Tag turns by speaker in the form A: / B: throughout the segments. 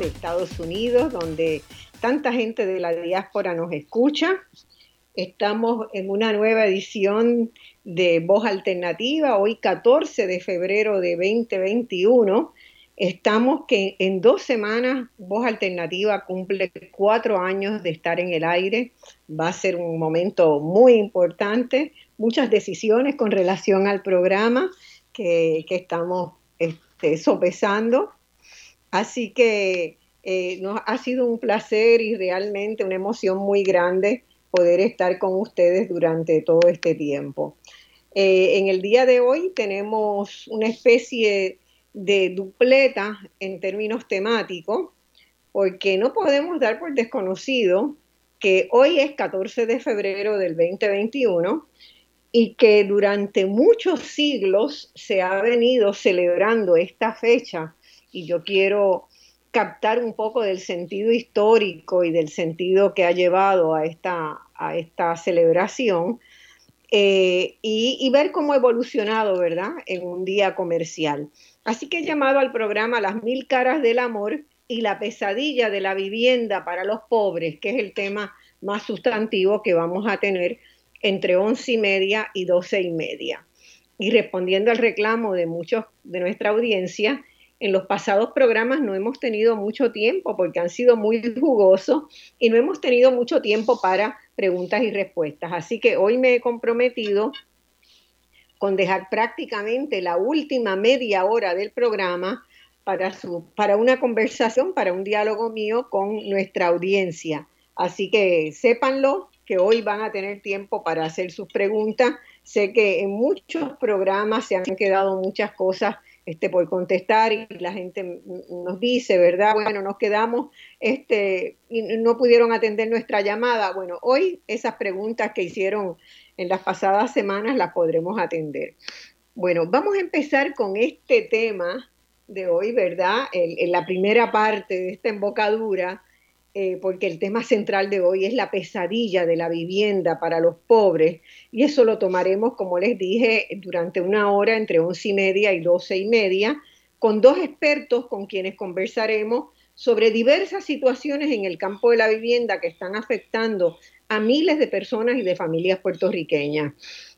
A: De Estados Unidos, donde tanta gente de la diáspora nos escucha. Estamos en una nueva edición de Voz Alternativa, hoy 14 de febrero de 2021. Estamos que en dos semanas Voz Alternativa cumple cuatro años de estar en el aire. Va a ser un momento muy importante, muchas decisiones con relación al programa que, estamos este, sopesando. Así que eh, nos ha sido un placer y realmente una emoción muy grande poder estar con ustedes durante todo este tiempo. Eh, en el día de hoy tenemos una especie de dupleta en términos temáticos, porque no podemos dar por desconocido que hoy es 14 de febrero del 2021 y que durante muchos siglos se ha venido celebrando esta fecha y yo quiero captar un poco del sentido histórico y del sentido que ha llevado a esta, a esta celebración eh, y, ver cómo ha evolucionado, ¿verdad?, en un día comercial. Así que he llamado al programa Las Mil Caras del Amor y la pesadilla de la vivienda para los pobres, que es el tema más sustantivo que vamos a tener entre once y media y doce y media. Y respondiendo al reclamo de muchos de nuestra audiencia, en los pasados programas no hemos tenido mucho tiempo porque han sido muy jugosos y no hemos tenido mucho tiempo para preguntas y respuestas. Así que hoy me he comprometido con dejar prácticamente la última media hora del programa para, una conversación, para un diálogo mío con nuestra audiencia. Así que sépanlo que hoy van a tener tiempo para hacer sus preguntas. Sé que en muchos programas se han quedado muchas cosas este, por contestar y la gente nos dice, ¿verdad? Bueno, nos quedamos este, y no pudieron atender nuestra llamada. Bueno, hoy esas preguntas que hicieron en las pasadas semanas las podremos atender. Bueno, vamos a empezar con este tema de hoy, ¿verdad? en la primera parte de esta embocadura eh, porque el tema central de hoy es la pesadilla de la vivienda para los pobres y eso lo tomaremos, como les dije, durante una hora entre once y media y doce y media, con dos expertos con quienes conversaremos sobre diversas situaciones en el campo de la vivienda que están afectando a miles de personas y de familias puertorriqueñas.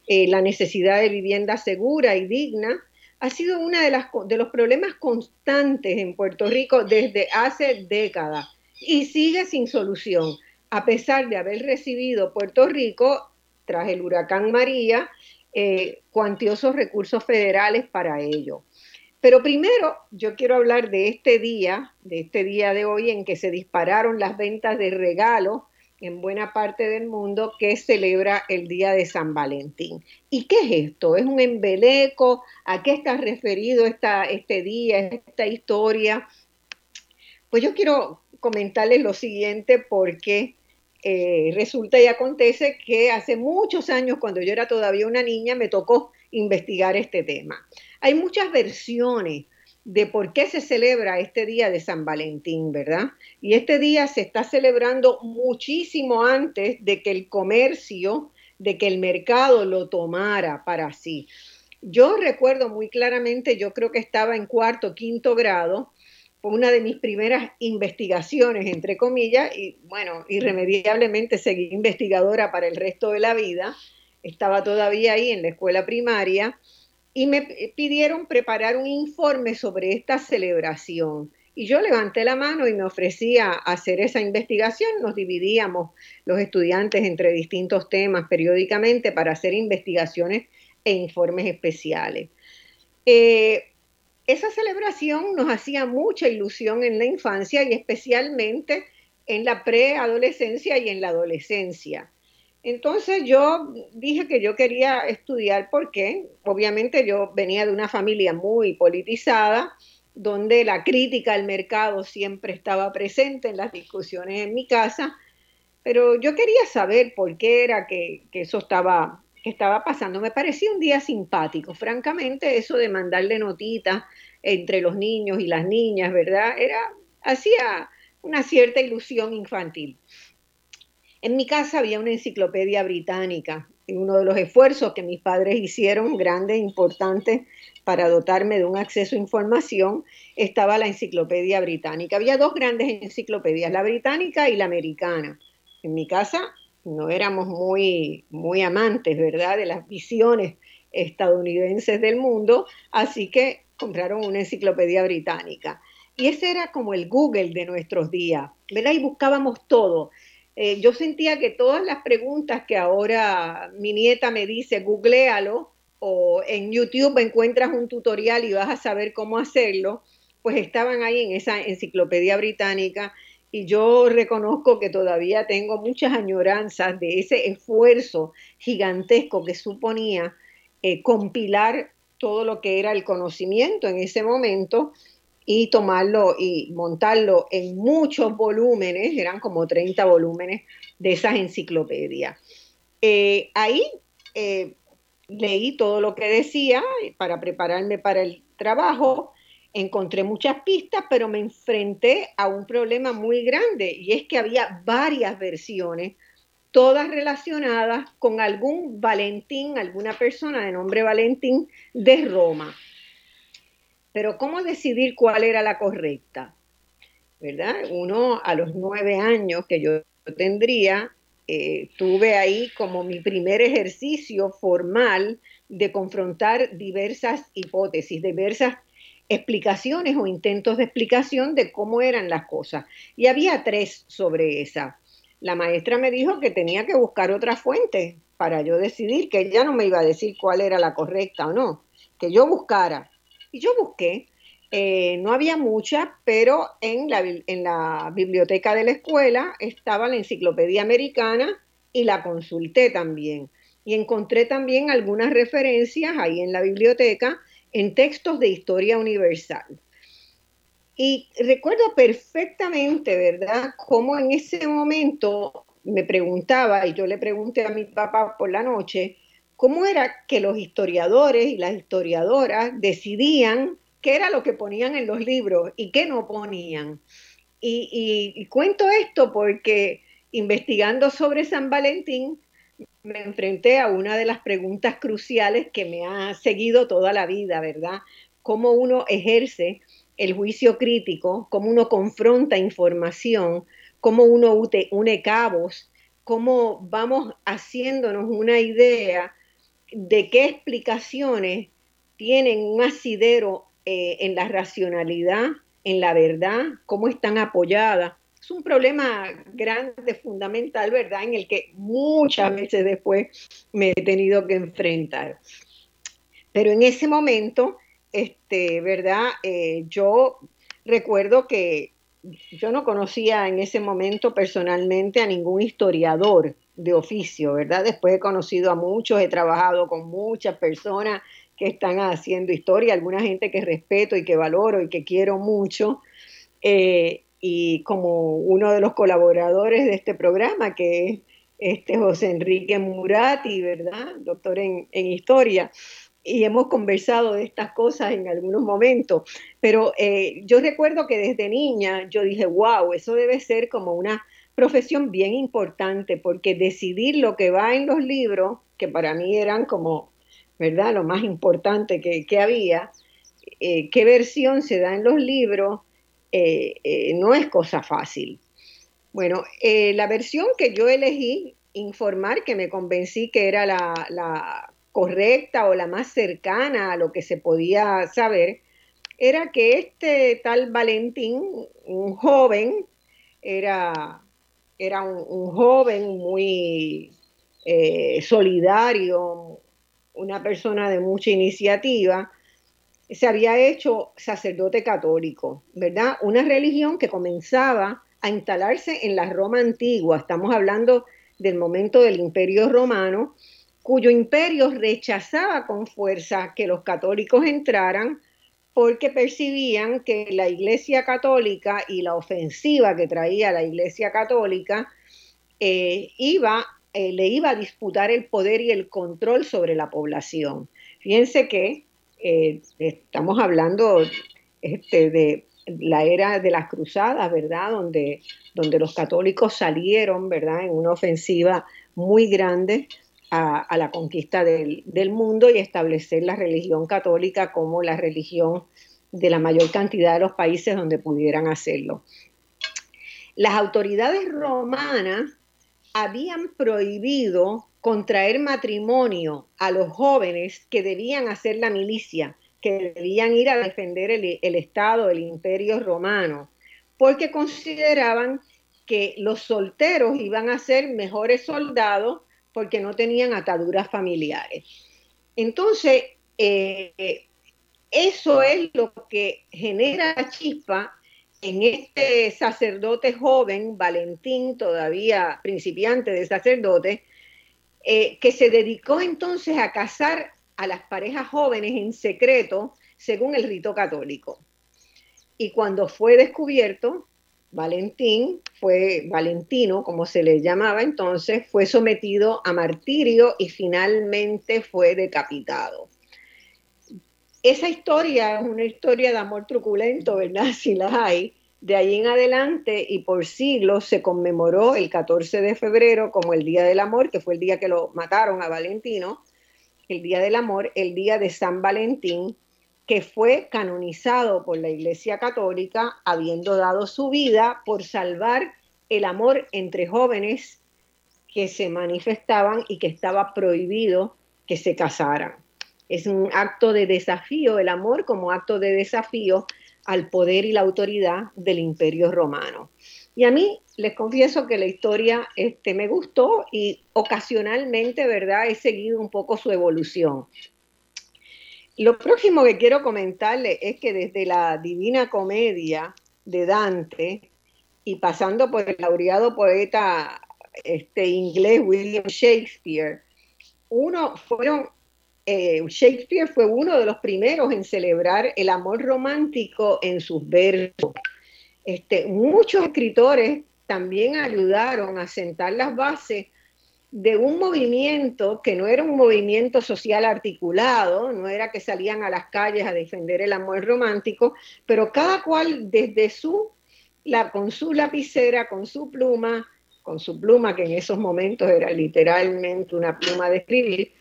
A: Eh, la necesidad de vivienda segura y digna ha sido uno de, de los problemas constantes en Puerto Rico desde hace décadas y sigue sin solución, a pesar de haber recibido Puerto Rico, tras el huracán María, eh, cuantiosos recursos federales para ello. Pero primero yo quiero hablar de este día, de este día de hoy en que se dispararon las ventas de regalos en buena parte del mundo que celebra el Día de San Valentín. ¿Y qué es esto? ¿Es un embeleco? ¿A qué está referido esta, este día, esta historia? Pues yo quiero comentarles lo siguiente porque eh, resulta y acontece que hace muchos años, cuando yo era todavía una niña, me tocó investigar este tema. Hay muchas versiones de por qué se celebra este día de San Valentín, ¿verdad? Y este día se está celebrando muchísimo antes de que el comercio, de que el mercado lo tomara para sí. Yo recuerdo muy claramente, yo creo que estaba en cuarto, quinto grado, una de mis primeras investigaciones, entre comillas, y bueno, irremediablemente seguí investigadora para el resto de la vida. Estaba todavía ahí en la escuela primaria y me pidieron preparar un informe sobre esta celebración. Y yo levanté la mano y me ofrecí a hacer esa investigación. Nos dividíamos los estudiantes entre distintos temas periódicamente para hacer investigaciones e informes especiales. Eh, esa celebración nos hacía mucha ilusión en la infancia y especialmente en la preadolescencia y en la adolescencia. Entonces yo dije que yo quería estudiar porque obviamente yo venía de una familia muy politizada, donde la crítica al mercado siempre estaba presente en las discusiones en mi casa, pero yo quería saber por qué era que, eso estaba, que estaba pasando. Me parecía un día simpático, francamente, eso de mandarle notitas entre los niños y las niñas, ¿verdad? Era, hacía una cierta ilusión infantil. En mi casa había una enciclopedia británica uno de los esfuerzos que mis padres hicieron, grande e importante, para dotarme de un acceso a información, estaba la enciclopedia británica. Había dos grandes enciclopedias, la británica y la americana. En mi casa no éramos muy, muy amantes, ¿verdad?, de las visiones estadounidenses del mundo, así que compraron una enciclopedia británica. Y ese era como el Google de nuestros días, ¿verdad? Y buscábamos todo. Eh, yo sentía que todas las preguntas que ahora mi nieta me dice, googlealo, o en YouTube encuentras un tutorial y vas a saber cómo hacerlo, pues estaban ahí en esa enciclopedia británica y yo reconozco que todavía tengo muchas añoranzas de ese esfuerzo gigantesco que suponía eh, compilar todo lo que era el conocimiento en ese momento y tomarlo y montarlo en muchos volúmenes, eran como 30 volúmenes de esas enciclopedias. Eh, ahí eh, leí todo lo que decía para prepararme para el trabajo, encontré muchas pistas, pero me enfrenté a un problema muy grande y es que había varias versiones, todas relacionadas con algún Valentín, alguna persona de nombre Valentín de Roma. Pero ¿cómo decidir cuál era la correcta? ¿Verdad? Uno a los nueve años que yo tendría, eh, tuve ahí como mi primer ejercicio formal de confrontar diversas hipótesis, diversas explicaciones o intentos de explicación de cómo eran las cosas. Y había tres sobre esa. La maestra me dijo que tenía que buscar otra fuente para yo decidir, que ella no me iba a decir cuál era la correcta o no, que yo buscara. Y yo busqué, eh, no había mucha, pero en la, en la biblioteca de la escuela estaba la enciclopedia americana y la consulté también. Y encontré también algunas referencias ahí en la biblioteca en textos de historia universal. Y recuerdo perfectamente, ¿verdad?, cómo en ese momento me preguntaba, y yo le pregunté a mi papá por la noche, cómo era que los historiadores y las historiadoras decidían qué era lo que ponían en los libros y qué no ponían. Y, cuento esto porque investigando sobre San Valentín, me enfrenté a una de las preguntas cruciales que me ha seguido toda la vida, ¿verdad? Cómo uno ejerce el juicio crítico, cómo uno confronta información, cómo uno une cabos, cómo vamos haciéndonos una idea de qué explicaciones tienen un asidero eh, en la racionalidad, en la verdad, cómo están apoyadas. Es un problema grande, fundamental, ¿verdad? En el que muchas veces después me he tenido que enfrentar. Pero en ese momento, este, ¿verdad? Eh, yo recuerdo que yo no conocía en ese momento personalmente a ningún historiador de oficio, ¿verdad? Después he conocido a muchos, he trabajado con muchas personas que están haciendo historia, alguna gente que respeto y que valoro y que quiero mucho. Eh, y como uno de los colaboradores de este programa, que es este José Enrique Murati, ¿verdad? Doctor en, en historia. Y hemos conversado de estas cosas en algunos momentos. Pero eh, yo recuerdo que desde niña yo dije, wow, eso debe ser como una profesión bien importante, porque decidir lo que va en los libros, que para mí eran como ¿verdad? Lo más importante que, había, eh, qué versión se da en los libros, eh, eh, no es cosa fácil. Bueno, la versión que yo elegí, informar, que me convencí que era la, correcta o la más cercana a lo que se podía saber, era que este tal Valentín, un joven, era, era un, joven muy eh, solidario, una persona de mucha iniciativa, se había hecho sacerdote católico, ¿verdad? Una religión que comenzaba a instalarse en la Roma antigua. Estamos hablando del momento del Imperio Romano, cuyo imperio rechazaba con fuerza que los católicos entraran porque percibían que la Iglesia Católica y la ofensiva que traía la Iglesia Católica eh, iba, eh, le iba a disputar el poder y el control sobre la población. Fíjense que eh, estamos hablando este, de la era de las cruzadas, ¿verdad? Donde, donde los católicos salieron, ¿verdad? En una ofensiva muy grande a, la conquista del, del, mundo y establecer la religión católica como la religión de la mayor cantidad de los países donde pudieran hacerlo. Las autoridades romanas habían prohibido contraer matrimonio a los jóvenes que debían hacer la milicia, que debían ir a defender el, Estado, el imperio romano, porque consideraban que los solteros iban a ser mejores soldados porque no tenían ataduras familiares. Entonces, eh, eso es lo que genera la chispa en este sacerdote joven, Valentín, todavía principiante de sacerdote, eh, que se dedicó entonces a casar a las parejas jóvenes en secreto según el rito católico. Y cuando fue descubierto, Valentín fue, Valentino, como se le llamaba entonces, fue sometido a martirio y finalmente fue decapitado. Esa historia es una historia de amor truculento, ¿verdad? Si la hay. De ahí en adelante y por siglos se conmemoró el 14 de febrero como el Día del Amor, que fue el día que lo mataron a Valentino, el Día del Amor, el Día de San Valentín, que fue canonizado por la Iglesia Católica, habiendo dado su vida por salvar el amor entre jóvenes que se manifestaban y que estaba prohibido que se casaran. Es un acto de desafío, el amor como acto de desafío al poder y la autoridad del imperio romano. Y a mí les confieso que la historia este, me gustó y ocasionalmente, ¿verdad?, he seguido un poco su evolución. Lo próximo que quiero comentarle es que desde la Divina Comedia de Dante y pasando por el laureado poeta este, inglés William Shakespeare, uno fueron eh, Shakespeare fue uno de los primeros en celebrar el amor romántico en sus versos. Este, muchos escritores también ayudaron a sentar las bases de un movimiento que no era un movimiento social articulado, no era que salían a las calles a defender el amor romántico, pero cada cual desde su, la, con su lapicera, con su pluma, con su pluma que en esos momentos era literalmente una pluma de escribir,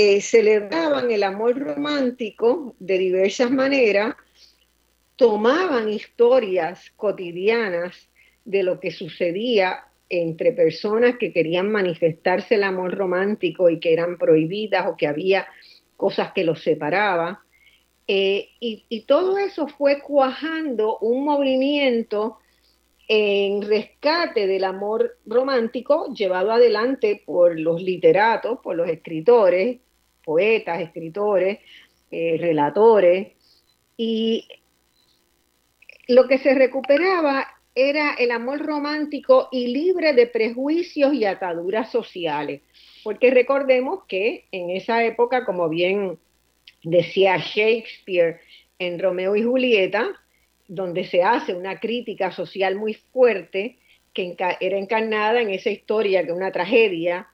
A: eh, celebraban el amor romántico de diversas maneras, tomaban historias cotidianas de lo que sucedía entre personas que querían manifestarse el amor romántico y que eran prohibidas o que había cosas que los separaban. Eh, y, todo eso fue cuajando un movimiento en rescate del amor romántico llevado adelante por los literatos, por los escritores, poetas, escritores, eh, relatores, y lo que se recuperaba era el amor romántico y libre de prejuicios y ataduras sociales. Porque recordemos que en esa época, como bien decía Shakespeare en Romeo y Julieta, donde se hace una crítica social muy fuerte, que era encarnada en esa historia, que una tragedia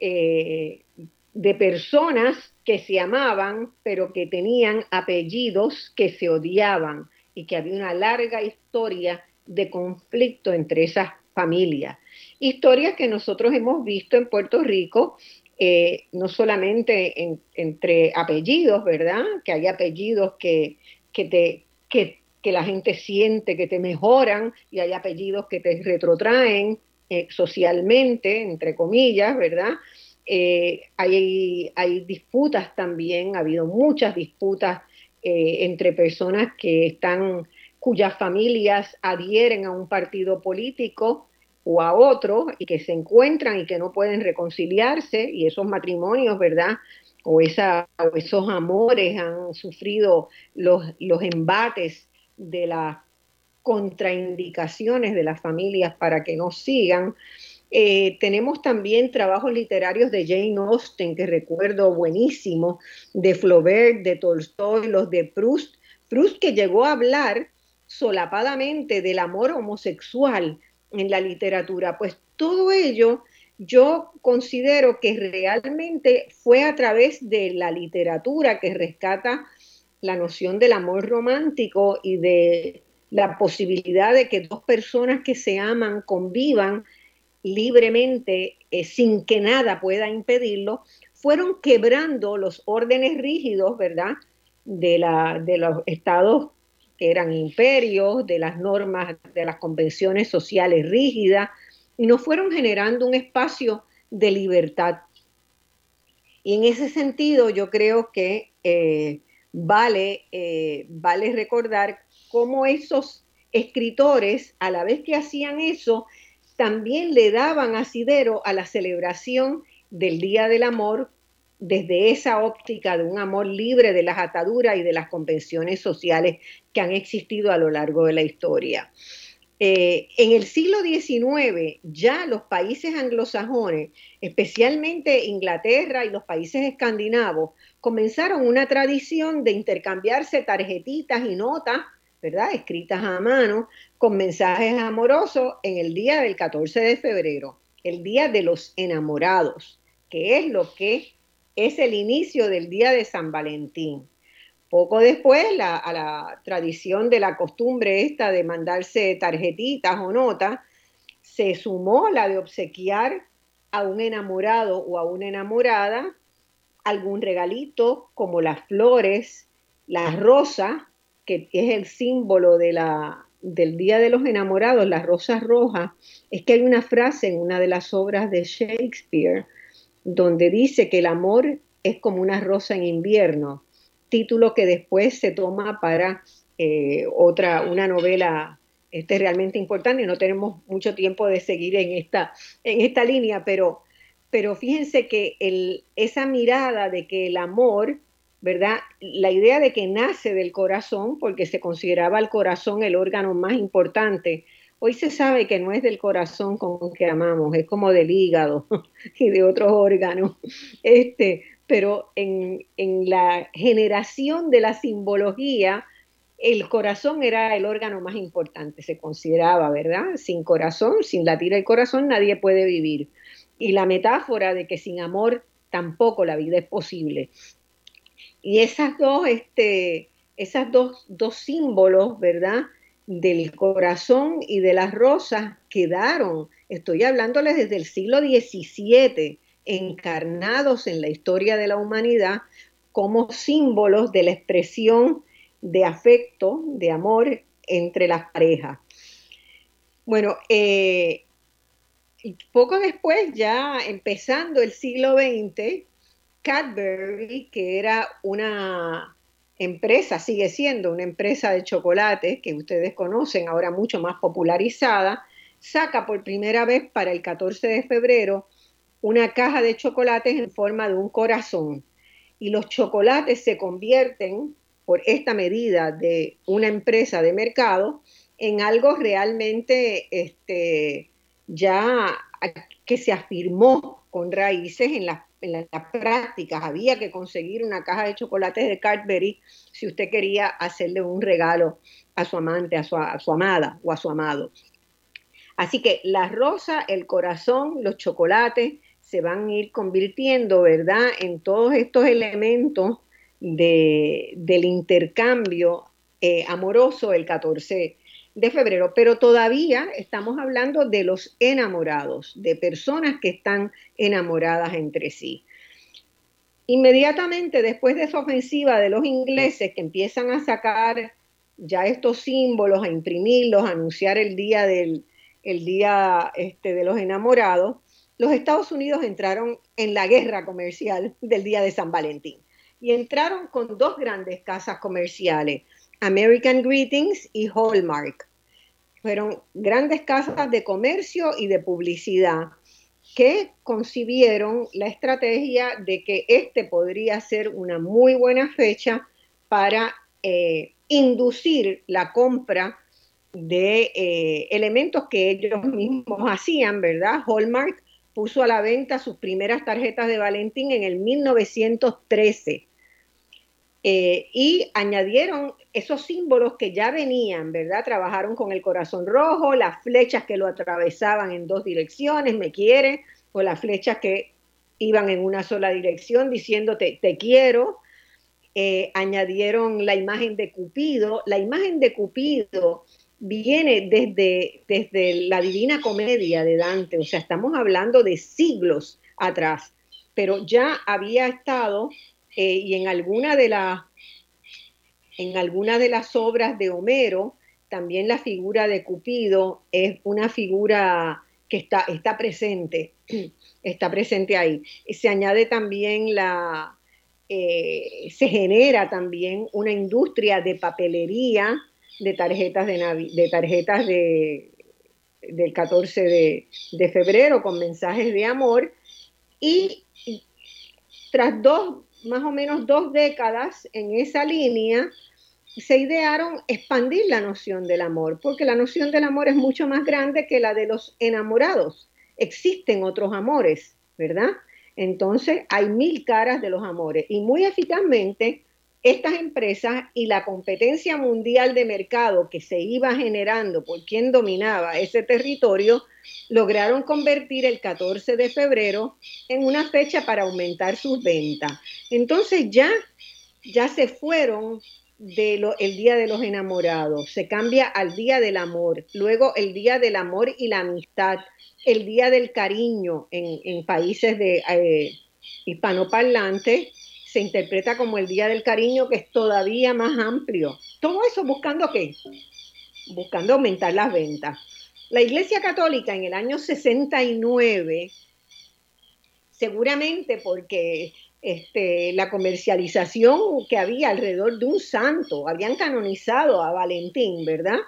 A: eh, de personas que se amaban, pero que tenían apellidos que se odiaban y que había una larga historia de conflicto entre esas familias. Historias que nosotros hemos visto en Puerto Rico, eh, no solamente entre apellidos, ¿verdad? Que hay apellidos que, que, te, que, la gente siente que te mejoran y hay apellidos que te retrotraen eh, socialmente, entre comillas, ¿verdad? Eh, hay, disputas también, ha habido muchas disputas eh, entre personas que están, cuyas familias adhieren a un partido político o a otro y que se encuentran y que no pueden reconciliarse y esos matrimonios, ¿verdad? O, esos amores han sufrido los embates de las contraindicaciones de las familias para que no sigan. Eh, tenemos también trabajos literarios de Jane Austen, que recuerdo buenísimo, de Flaubert, de Tolstoy, los de Proust. Proust que llegó a hablar solapadamente del amor homosexual en la literatura. Pues todo ello yo considero que realmente fue a través de la literatura que rescata la noción del amor romántico y de la posibilidad de que dos personas que se aman convivan libremente eh, sin que nada pueda impedirlo, fueron quebrando los órdenes rígidos, ¿verdad? De, los estados que eran imperios, de las normas, de las convenciones sociales rígidas, y nos fueron generando un espacio de libertad. Y en ese sentido yo creo que eh, vale, eh, vale recordar cómo esos escritores, a la vez que hacían eso, también le daban asidero a la celebración del Día del Amor desde esa óptica de un amor libre de las ataduras y de las convenciones sociales que han existido a lo largo de la historia. Eh, en el siglo XIX ya los países anglosajones, especialmente Inglaterra y los países escandinavos, comenzaron una tradición de intercambiarse tarjetitas y notas ¿verdad? Escritas a mano con mensajes amorosos en el día del 14 de febrero, el día de los enamorados, que es lo que es el inicio del día de San Valentín. Poco después, a la tradición de la costumbre esta de mandarse tarjetitas o notas, se sumó la de obsequiar a un enamorado o a una enamorada algún regalito como las flores, las rosas que es el símbolo de la, del Día de los Enamorados, las rosas rojas, es que hay una frase en una de las obras de Shakespeare donde dice que el amor es como una rosa en invierno, título que después se toma para eh, otra, una novela este realmente importante. No tenemos mucho tiempo de seguir en esta, en esta línea, pero, pero fíjense que el, esa mirada de que el amor ¿verdad? La idea de que nace del corazón, porque se consideraba el corazón el órgano más importante. Hoy se sabe que no es del corazón con que amamos, es como del hígado y de otros órganos. Este, pero en, en la generación de la simbología, el corazón era el órgano más importante, se consideraba, ¿verdad? Sin corazón, sin latir el corazón, nadie puede vivir. Y la metáfora de que sin amor tampoco la vida es posible. Y esas dos, este, esas dos, dos símbolos, ¿verdad? Del corazón y de las rosas quedaron, estoy hablándoles desde el siglo XVII, encarnados en la historia de la humanidad como símbolos de la expresión de afecto, de amor entre las parejas. Bueno, eh, poco después, ya empezando el siglo XX, Cadbury, que era una empresa, sigue siendo una empresa de chocolate que ustedes conocen, ahora mucho más popularizada, saca por primera vez para el 14 de febrero una caja de chocolates en forma de un corazón. Y los chocolates se convierten, por esta medida de una empresa de mercado, en algo realmente este, ya que se afirmó con raíces en las en las prácticas había que conseguir una caja de chocolates de Cadbury si usted quería hacerle un regalo a su amante, a su, amada o a su amado. Así que la rosa, el corazón, los chocolates se van a ir convirtiendo, ¿verdad?, en todos estos elementos del intercambio eh, amoroso el 14 de febrero, pero todavía estamos hablando de los enamorados, de personas que están enamoradas entre sí. Inmediatamente después de esa ofensiva de los ingleses que empiezan a sacar ya estos símbolos, a imprimirlos, a anunciar el día del el día este, de los enamorados, los Estados Unidos entraron en la guerra comercial del día de San Valentín. y entraron con dos grandes casas comerciales, American Greetings y Hallmark. Fueron grandes casas de comercio y de publicidad que concibieron la estrategia de que este podría ser una muy buena fecha para eh, inducir la compra de eh, elementos que ellos mismos hacían, ¿verdad? Hallmark puso a la venta sus primeras tarjetas de Valentín en el 1913 eh, y añadieron esos símbolos que ya venían, ¿verdad? Trabajaron con el corazón rojo, las flechas que lo atravesaban en dos direcciones, me quiere, o las flechas que iban en una sola dirección diciéndote te quiero. Eh, añadieron la imagen de Cupido. La imagen de Cupido viene desde, desde la Divina Comedia de Dante, o sea, estamos hablando de siglos atrás, pero ya había estado eh, y en alguna de las en alguna de las obras de Homero también la figura de Cupido es una figura que está, está presente, está presente ahí. Se añade también la, eh, se genera también una industria de papelería de tarjetas de, de tarjetas de, del 14 de, de, febrero con mensajes de amor y tras dos, más o menos dos décadas en esa línea, se idearon expandir la noción del amor, porque la noción del amor es mucho más grande que la de los enamorados. Existen otros amores, ¿verdad? Entonces hay mil caras de los amores y muy eficazmente estas empresas y la competencia mundial de mercado que se iba generando por quien dominaba ese territorio, lograron convertir el 14 de febrero en una fecha para aumentar sus ventas. Entonces ya, ya se fueron del el Día de los Enamorados, se cambia al Día del Amor, luego el Día del Amor y la Amistad, el Día del Cariño en, países de eh, hispanoparlantes se interpreta como el Día del Cariño, que es todavía más amplio. Todo eso buscando qué? Buscando aumentar las ventas. La Iglesia Católica en el año 69, seguramente porque este, la comercialización que había alrededor de un santo, habían canonizado a Valentín, ¿verdad?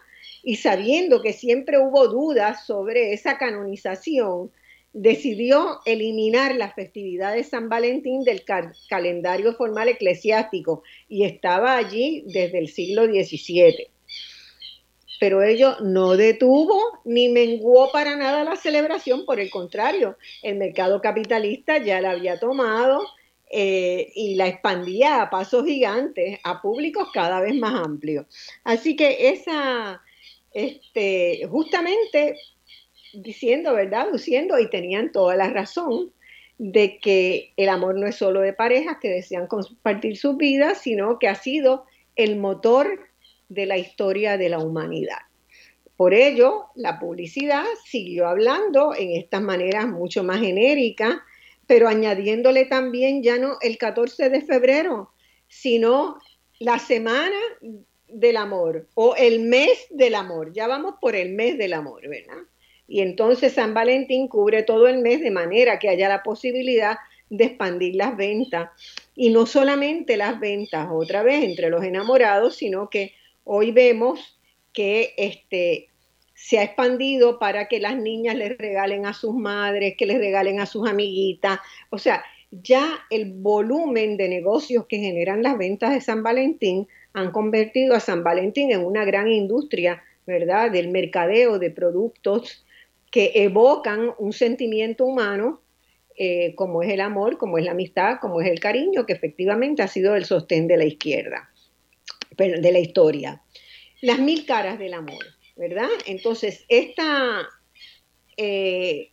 A: Y sabiendo que siempre hubo dudas sobre esa canonización, decidió eliminar la festividad de San Valentín del calendario formal eclesiástico y estaba allí desde el siglo XVII. Pero ello no detuvo ni menguó para nada la celebración, por el contrario, el mercado capitalista ya la había tomado eh, y la expandía a pasos gigantes a públicos cada vez más amplios. Así que esa, este, justamente diciendo, ¿verdad? Luciendo y tenían toda la razón de que el amor no es solo de parejas que desean compartir sus vidas, sino que ha sido el motor de la historia de la humanidad. Por ello, la publicidad siguió hablando en estas maneras mucho más genéricas, pero añadiéndole también ya no el 14 de febrero, sino la semana del amor o el mes del amor. Ya vamos por el mes del amor, ¿verdad? Y entonces San Valentín cubre todo el mes de manera que haya la posibilidad de expandir las ventas. Y no solamente las ventas otra vez entre los enamorados, sino que hoy vemos que este, se ha expandido para que las niñas les regalen a sus madres, que les regalen a sus amiguitas. O sea, ya el volumen de negocios que generan las ventas de San Valentín han convertido a San Valentín en una gran industria, ¿verdad? Del mercadeo de productos que evocan un sentimiento humano eh, como es el amor, como es la amistad, como es el cariño, que efectivamente ha sido el sostén de la izquierda, de la historia. Las mil caras del amor, ¿verdad? Entonces, esta, eh,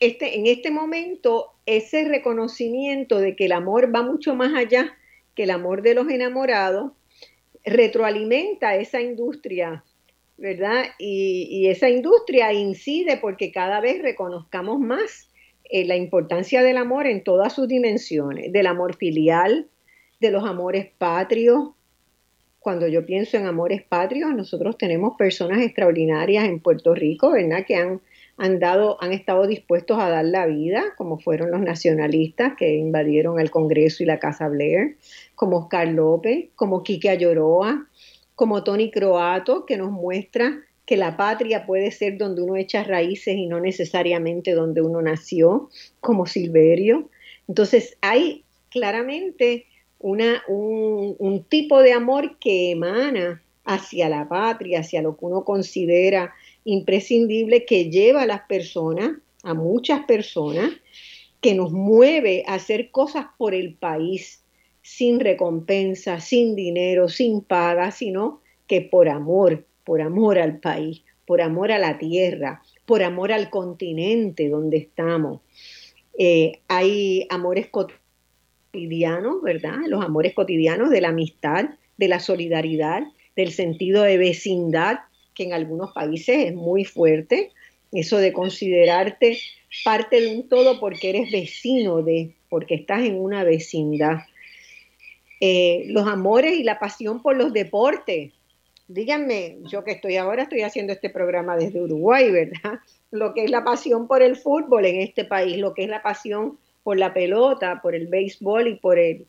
A: este, en este momento, ese reconocimiento de que el amor va mucho más allá que el amor de los enamorados, retroalimenta esa industria ¿verdad? Y, esa industria incide porque cada vez reconozcamos más eh, la importancia del amor en todas sus dimensiones, del amor filial, de los amores patrios. Cuando yo pienso en amores patrios, nosotros tenemos personas extraordinarias en Puerto Rico, ¿verdad? Que han han dado, han estado dispuestos a dar la vida, como fueron los nacionalistas que invadieron el Congreso y la Casa Blair, como Oscar López, como Quique Ayoroa, como Tony Croato, que nos muestra que la patria puede ser donde uno echa raíces y no necesariamente donde uno nació, como Silverio. Entonces hay claramente una, un, un tipo de amor que emana hacia la patria, hacia lo que uno considera imprescindible que lleva a las personas, a muchas personas, que nos mueve a hacer cosas por el país sin recompensa, sin dinero, sin paga, sino que por amor, por amor al país, por amor a la tierra, por amor al continente donde estamos. Eh, hay amores cotidianos, ¿verdad? Los amores cotidianos de la amistad, de la solidaridad, del sentido de vecindad, que en algunos países es muy fuerte, eso de considerarte parte de un todo porque eres vecino de, porque estás en una vecindad. Eh, los amores y la pasión por los deportes. Díganme, yo que estoy ahora, estoy haciendo este programa desde Uruguay, ¿verdad? Lo que es la pasión por el fútbol en este país, lo que es la pasión por la pelota, por el béisbol y por el,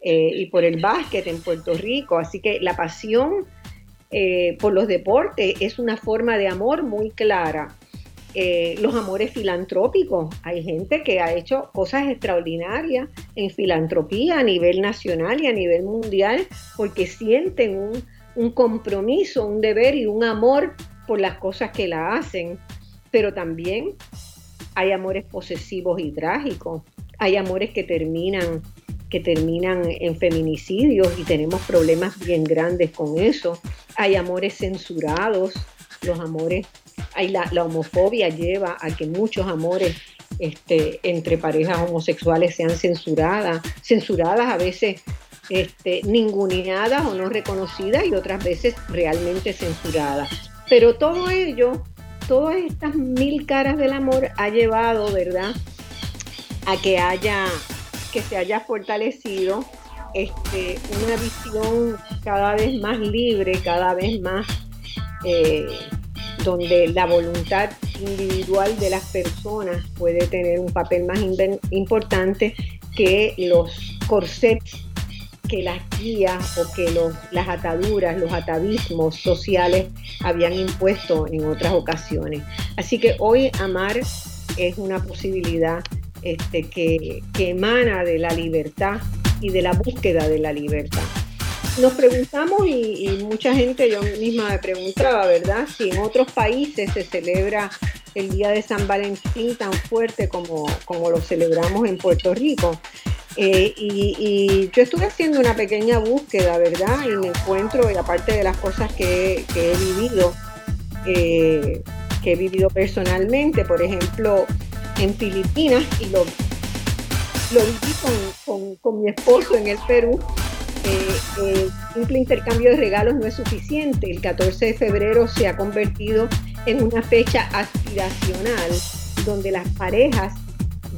A: eh, y por el básquet en Puerto Rico. Así que la pasión eh, por los deportes es una forma de amor muy clara. Eh, los amores filantrópicos. Hay gente que ha hecho cosas extraordinarias en filantropía a nivel nacional y a nivel mundial porque sienten un, un compromiso, un deber y un amor por las cosas que la hacen. Pero también hay amores posesivos y trágicos. Hay amores que terminan que terminan en feminicidios y tenemos problemas bien grandes con eso. Hay amores censurados, los amores, hay la, homofobia lleva a que muchos amores este, entre parejas homosexuales sean censuradas, censuradas a veces este, ninguneadas o no reconocidas y otras veces realmente censuradas. Pero todo ello, todas estas mil caras del amor ha llevado, ¿verdad?, a que haya que se haya fortalecido este, una visión cada vez más libre, cada vez más eh, donde la voluntad individual de las personas puede tener un papel más importante que los corsets que las guías o que los, las ataduras, los atavismos sociales habían impuesto en otras ocasiones. Así que hoy amar es una posibilidad este, que, emana de la libertad y de la búsqueda de la libertad. Nos preguntamos, y, mucha gente, yo misma me preguntaba, ¿verdad? Si en otros países se celebra el Día de San Valentín tan fuerte como, como lo celebramos en Puerto Rico. Eh, y, yo estuve haciendo una pequeña búsqueda, ¿verdad? Y me encuentro, y aparte de las cosas que, he vivido, eh, que he vivido personalmente, por ejemplo, en Filipinas y lo, lo viví con, mi esposo en el Perú. Eh, simple intercambio de regalos no es suficiente. El 14 de febrero se ha convertido en una fecha aspiracional donde las parejas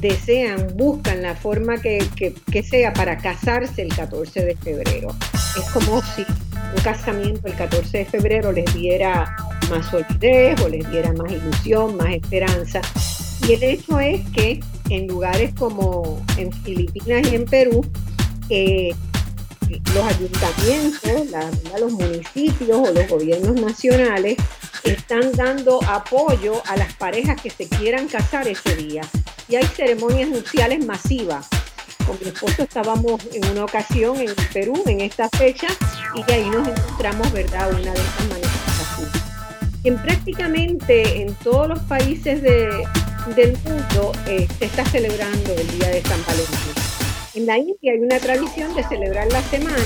A: desean, buscan la forma que, que, sea para casarse el 14 de febrero. Es como si un casamiento el 14 de febrero les diera más solidez o les diera más ilusión, más esperanza. Y el hecho es que en lugares como en Filipinas y en Perú, eh, los ayuntamientos, los municipios o los gobiernos nacionales están dando apoyo a las parejas que se quieran casar ese día. Y hay ceremonias nupciales masivas. Con mi esposo estábamos en una ocasión en Perú en esta fecha y ahí nos encontramos, ¿verdad?, una de estas manifestaciones. En prácticamente en todos los países de, del mundo eh, se está celebrando el Día de San Valentín. En la India hay una tradición de celebrar la semana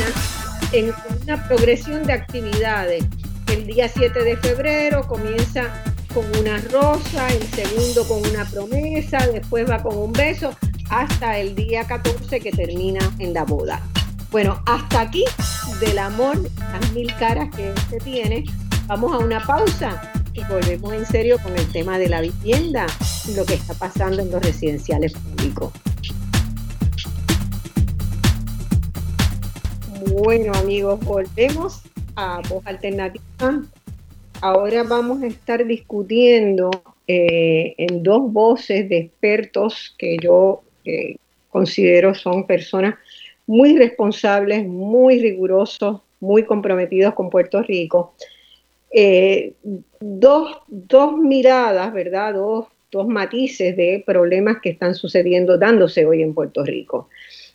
A: en una progresión de actividades. El día 7 de febrero comienza con una rosa, el segundo con una promesa, después va con un beso, hasta el día 14 que termina en la boda. Bueno, hasta aquí del amor, las mil caras que se tiene. Vamos a una pausa y volvemos en serio con el tema de la vivienda y lo que está pasando en los residenciales públicos. Bueno amigos, volvemos a Voz Alternativa. Ahora vamos a estar discutiendo eh, en dos voces de expertos que yo eh, considero son personas muy responsables, muy rigurosos, muy comprometidos con Puerto Rico. Eh, dos, dos, miradas, ¿verdad? Dos, dos, matices de problemas que están sucediendo, dándose hoy en Puerto Rico.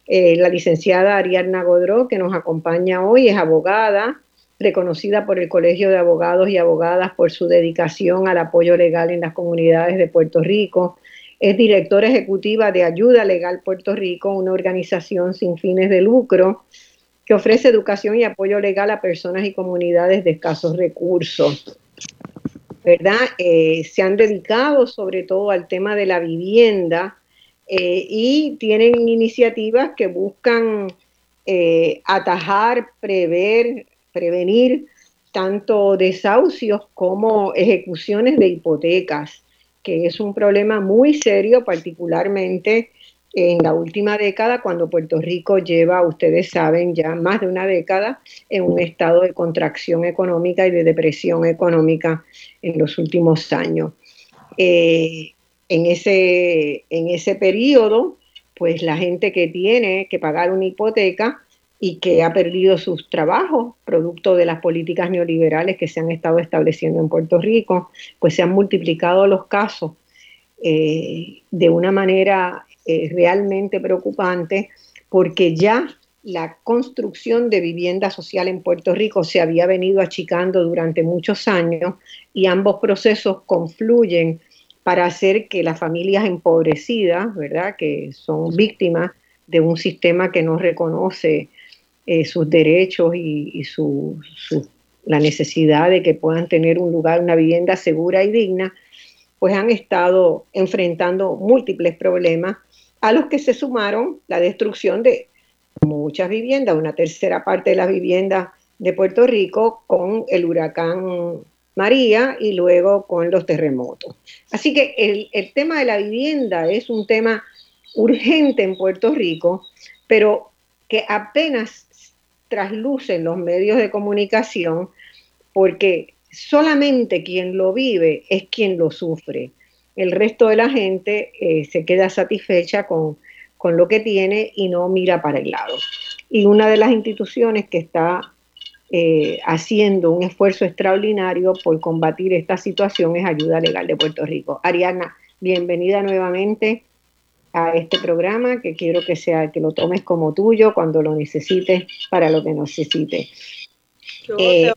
A: La licenciada Ariadna Godró, que nos acompaña hoy, es abogada, reconocida por el Colegio de Abogados y Abogadas por su dedicación al apoyo legal en las comunidades de Puerto Rico. Es directora ejecutiva de Ayuda Legal Puerto Rico, una organización sin fines de lucro que ofrece educación y apoyo legal a personas y comunidades de escasos recursos. ¿Verdad? Eh, se han dedicado sobre todo al tema de la vivienda eh, y tienen iniciativas que buscan eh, atajar, prever, prevenir tanto desahucios como ejecuciones de hipotecas, que es un problema muy serio, particularmente en la última década, cuando Puerto Rico lleva, ustedes saben, ya más de una década en un estado de contracción económica y de depresión económica en los últimos años. Eh, en, ese, en ese periodo, pues la gente que tiene que pagar una hipoteca, y que ha perdido sus trabajos, producto de las políticas neoliberales que se han estado estableciendo en Puerto Rico, pues se han multiplicado los casos eh, de una manera eh, realmente preocupante, porque ya la construcción de vivienda social en Puerto Rico se había venido achicando durante muchos años y ambos procesos confluyen para hacer que las familias empobrecidas, ¿verdad?, que son víctimas de un sistema que no reconoce eh, sus derechos y, su, la necesidad de que puedan tener un lugar, una vivienda segura y digna, pues han estado enfrentando múltiples problemas a los que se sumaron la destrucción de muchas viviendas, una tercera parte de las viviendas de Puerto Rico con el huracán María y luego con los terremotos. Así que el, tema de la vivienda es un tema urgente en Puerto Rico, pero que apenas traslucen los medios de comunicación porque solamente quien lo vive es quien lo sufre. El resto de la gente eh, se queda satisfecha con, con lo que tiene y no mira para el lado. Y una de las instituciones que está eh, haciendo un esfuerzo extraordinario por combatir esta situación es Ayuda Legal de Puerto Rico. Ariana, bienvenida nuevamente a este programa, que quiero que sea que lo tomes como tuyo cuando lo necesites para lo que necesites.
B: Eh,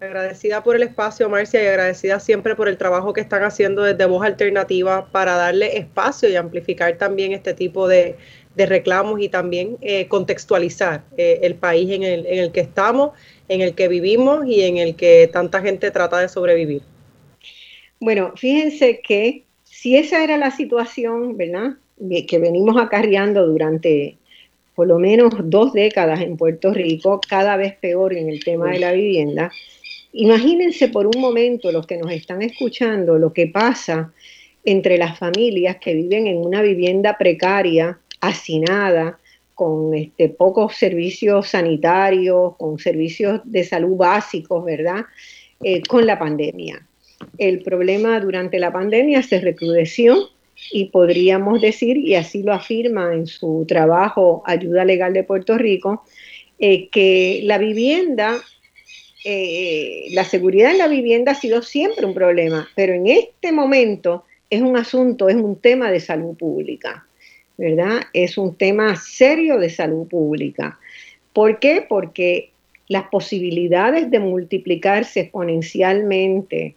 B: agradecida, por el espacio, Marcia, y agradecida siempre por el trabajo que están haciendo desde Voz Alternativa para darle espacio y amplificar también este tipo de, reclamos y también eh, contextualizar eh, el país en el, en el que estamos, en el que vivimos y en el que tanta gente trata de sobrevivir.
A: Bueno, fíjense que si esa era la situación, ¿verdad? Que venimos acarreando durante por lo menos dos décadas en Puerto Rico, cada vez peor en el tema de la vivienda. Imagínense por un momento los que nos están escuchando lo que pasa entre las familias que viven en una vivienda precaria, hacinada, con este, pocos servicios sanitarios, con servicios de salud básicos, ¿verdad? Eh, con la pandemia el problema durante la pandemia se recrudeció y podríamos decir, y así lo afirma en su trabajo Ayuda Legal de Puerto Rico, eh, que la vivienda, eh, la seguridad en la vivienda ha sido siempre un problema, pero en este momento es un asunto, es un tema de salud pública, ¿verdad? Es un tema serio de salud pública. ¿Por qué? Porque las posibilidades de multiplicarse exponencialmente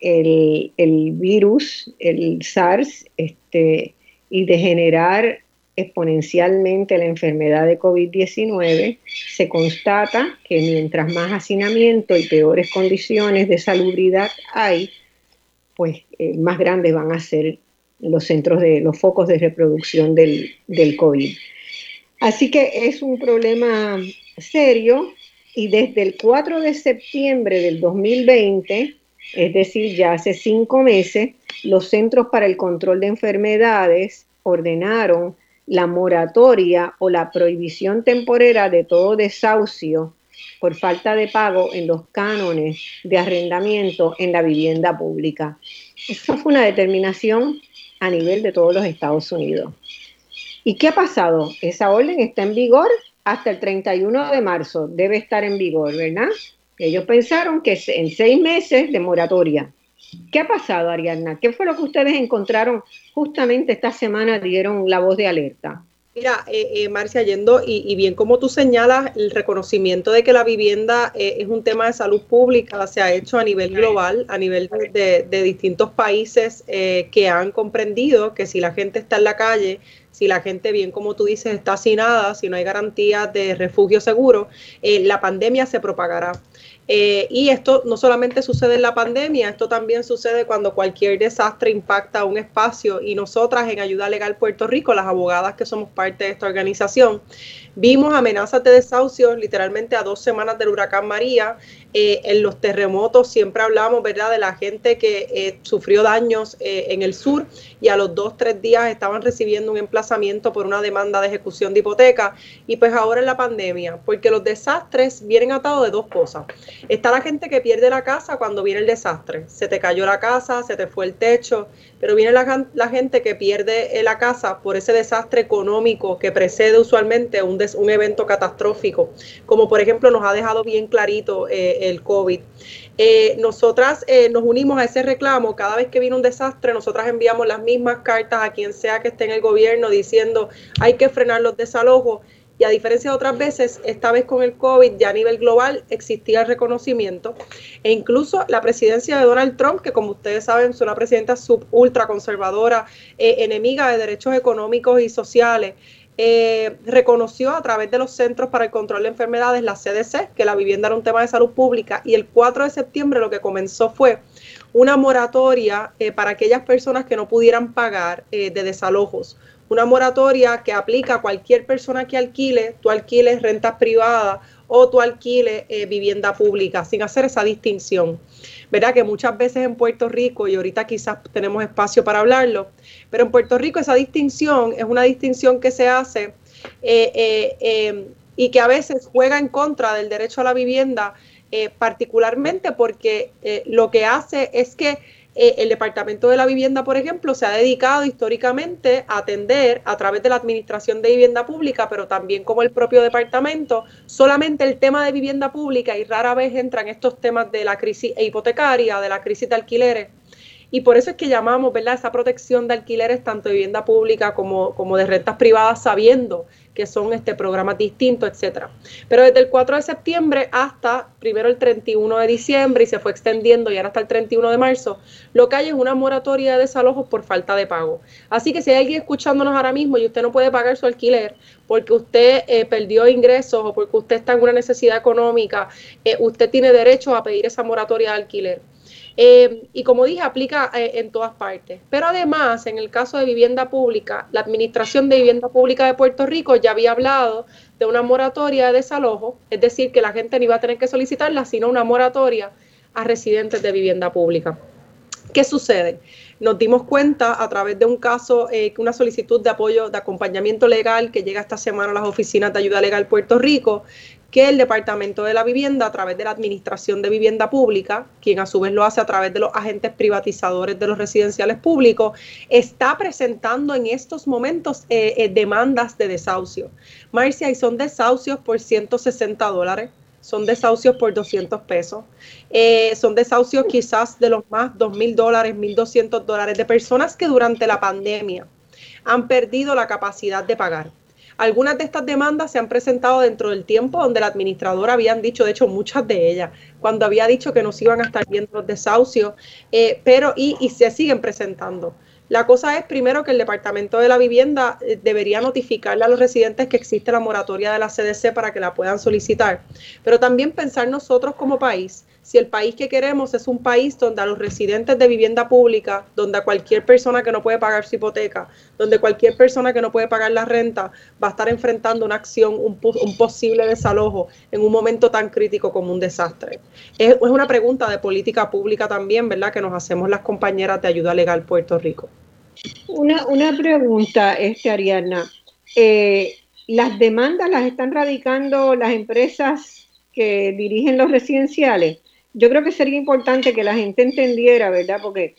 A: el, virus, el SARS, este, y de generar exponencialmente la enfermedad de COVID-19, se constata que mientras más hacinamiento y peores condiciones de salubridad hay, pues eh, más grandes van a ser los centros de los focos de reproducción del, del COVID. Así que es un problema serio y desde el 4 de septiembre del 2020 es decir, ya hace cinco meses, los Centros para el Control de Enfermedades ordenaron la moratoria o la prohibición temporera de todo desahucio por falta de pago en los cánones de arrendamiento en la vivienda pública. Esa fue una determinación a nivel de todos los Estados Unidos. ¿Y qué ha pasado? Esa orden está en vigor hasta el 31 de marzo, debe estar en vigor, ¿verdad? Ellos pensaron que en seis meses de moratoria. ¿Qué ha pasado, Ariadna? ¿Qué fue lo que ustedes encontraron justamente esta semana? Dieron la voz de alerta.
B: Mira, eh, eh, Marcia, yendo, y, bien como tú señalas, el reconocimiento de que la vivienda eh, es un tema de salud pública se ha hecho a nivel global, a nivel de, de distintos países eh, que han comprendido que si la gente está en la calle, si la gente, bien como tú dices, está sin nada, si no hay garantía de refugio seguro, la pandemia se propagará. Eh, y esto no solamente sucede en la pandemia, esto también sucede cuando cualquier desastre impacta un espacio y nosotras en Ayuda Legal Puerto Rico, las abogadas que somos parte de esta organización, Vimos amenazas de desahucios literalmente a dos semanas del huracán María. Eh, en los terremotos siempre hablamos, ¿verdad?, de la gente que eh, sufrió daños eh, en el sur y a los dos, tres días estaban recibiendo un emplazamiento por una demanda de ejecución de hipoteca. Y pues ahora en la pandemia, porque los desastres vienen atados de dos cosas. Está la gente que pierde la casa cuando viene el desastre. Se te cayó la casa, se te fue el techo, pero viene la, gente que pierde la casa por ese desastre económico que precede usualmente un un evento catastrófico, como por ejemplo nos ha dejado bien clarito eh, el COVID. Eh, nosotras eh, nos unimos a ese reclamo, cada vez que viene un desastre, nosotras enviamos las mismas cartas a quien sea que esté en el gobierno diciendo hay que frenar los desalojos. Y a diferencia de otras veces, esta vez con el COVID ya a nivel global existía el reconocimiento e incluso la presidencia de Donald Trump, que como ustedes saben es una presidenta sub ultra conservadora, enemiga de derechos económicos y sociales, eh, reconoció a través de los Centros para el Control de Enfermedades, la CDC, que la vivienda era un tema de salud pública y el 4 de septiembre lo que comenzó fue una moratoria eh, para aquellas personas que no pudieran pagar eh, de desalojos. Una moratoria que aplica a cualquier persona que alquile, tú alquiles rentas privadas o tú alquiles vivienda pública, sin hacer esa distinción. ¿verdad? Que muchas veces en Puerto Rico, y ahorita quizás tenemos espacio para hablarlo, pero en Puerto Rico esa distinción es una distinción que se hace eh, eh, eh, y que a veces juega en contra del derecho a la vivienda, particularmente porque lo que hace es que eh, el Departamento de la Vivienda, por ejemplo, se ha dedicado históricamente a atender a través de la Administración de Vivienda Pública, pero también como el propio departamento, solamente el tema de vivienda pública y rara vez entran estos temas de la crisis hipotecaria, de la crisis de alquileres. Y por eso es que llamamos, ¿verdad?, esa protección de alquileres tanto de vivienda pública como, como de rentas privadas, sabiendo que son este, programas distintos, etcétera. Pero desde el 4 de septiembre hasta primero el 31 de diciembre y se fue extendiendo y ahora hasta el 31 de marzo, lo que hay es una moratoria de desalojos por falta de pago. Así que si hay alguien escuchándonos ahora mismo y usted no puede pagar su alquiler porque usted eh, perdió ingresos o porque usted está en una necesidad económica, eh, usted tiene derecho a pedir esa moratoria de alquiler. Eh, y como dije, aplica eh, en todas partes. Pero además, en el caso de vivienda pública, la Administración de Vivienda Pública de Puerto Rico ya había hablado de una moratoria de desalojo, es decir, que la gente no iba a tener que solicitarla, sino una moratoria a residentes de vivienda pública. ¿Qué sucede? Nos dimos cuenta a través de un caso, eh, una solicitud de apoyo, de acompañamiento legal que llega esta semana a las oficinas de ayuda legal Puerto Rico, que el Departamento de la Vivienda, a través de la Administración de Vivienda Pública, quien a su vez lo hace a través de los agentes privatizadores de los residenciales públicos, está presentando en estos momentos eh, eh, demandas de desahucio. Marcia, y son desahucios por 160 dólares son desahucios por 200 pesos, eh, son desahucios quizás de los más 2 mil dólares, 1.200 dólares, de personas que durante la pandemia han perdido la capacidad de pagar. Algunas de estas demandas se han presentado dentro del tiempo donde la administradora habían dicho, de hecho muchas de ellas, cuando había dicho que nos iban a estar viendo los desahucios, eh, pero y, y se siguen presentando. La cosa es primero que el Departamento de la Vivienda eh, debería notificarle a los residentes que existe la moratoria de la CDC para que la puedan solicitar, pero también pensar nosotros como país si el país que queremos es un país donde a los residentes de vivienda pública, donde a cualquier persona que no puede pagar su hipoteca, donde cualquier persona que no puede pagar la renta va a estar enfrentando una acción, un, posible desalojo en un momento tan crítico como un desastre. Es, una pregunta de política pública también, ¿verdad?, que nos hacemos las compañeras de Ayuda Legal Puerto Rico.
A: Una, una pregunta, este, Ariana. Eh, ¿Las demandas las están radicando las empresas que dirigen los residenciales, yo creo que sería importante que la gente entendiera, ¿verdad? Porque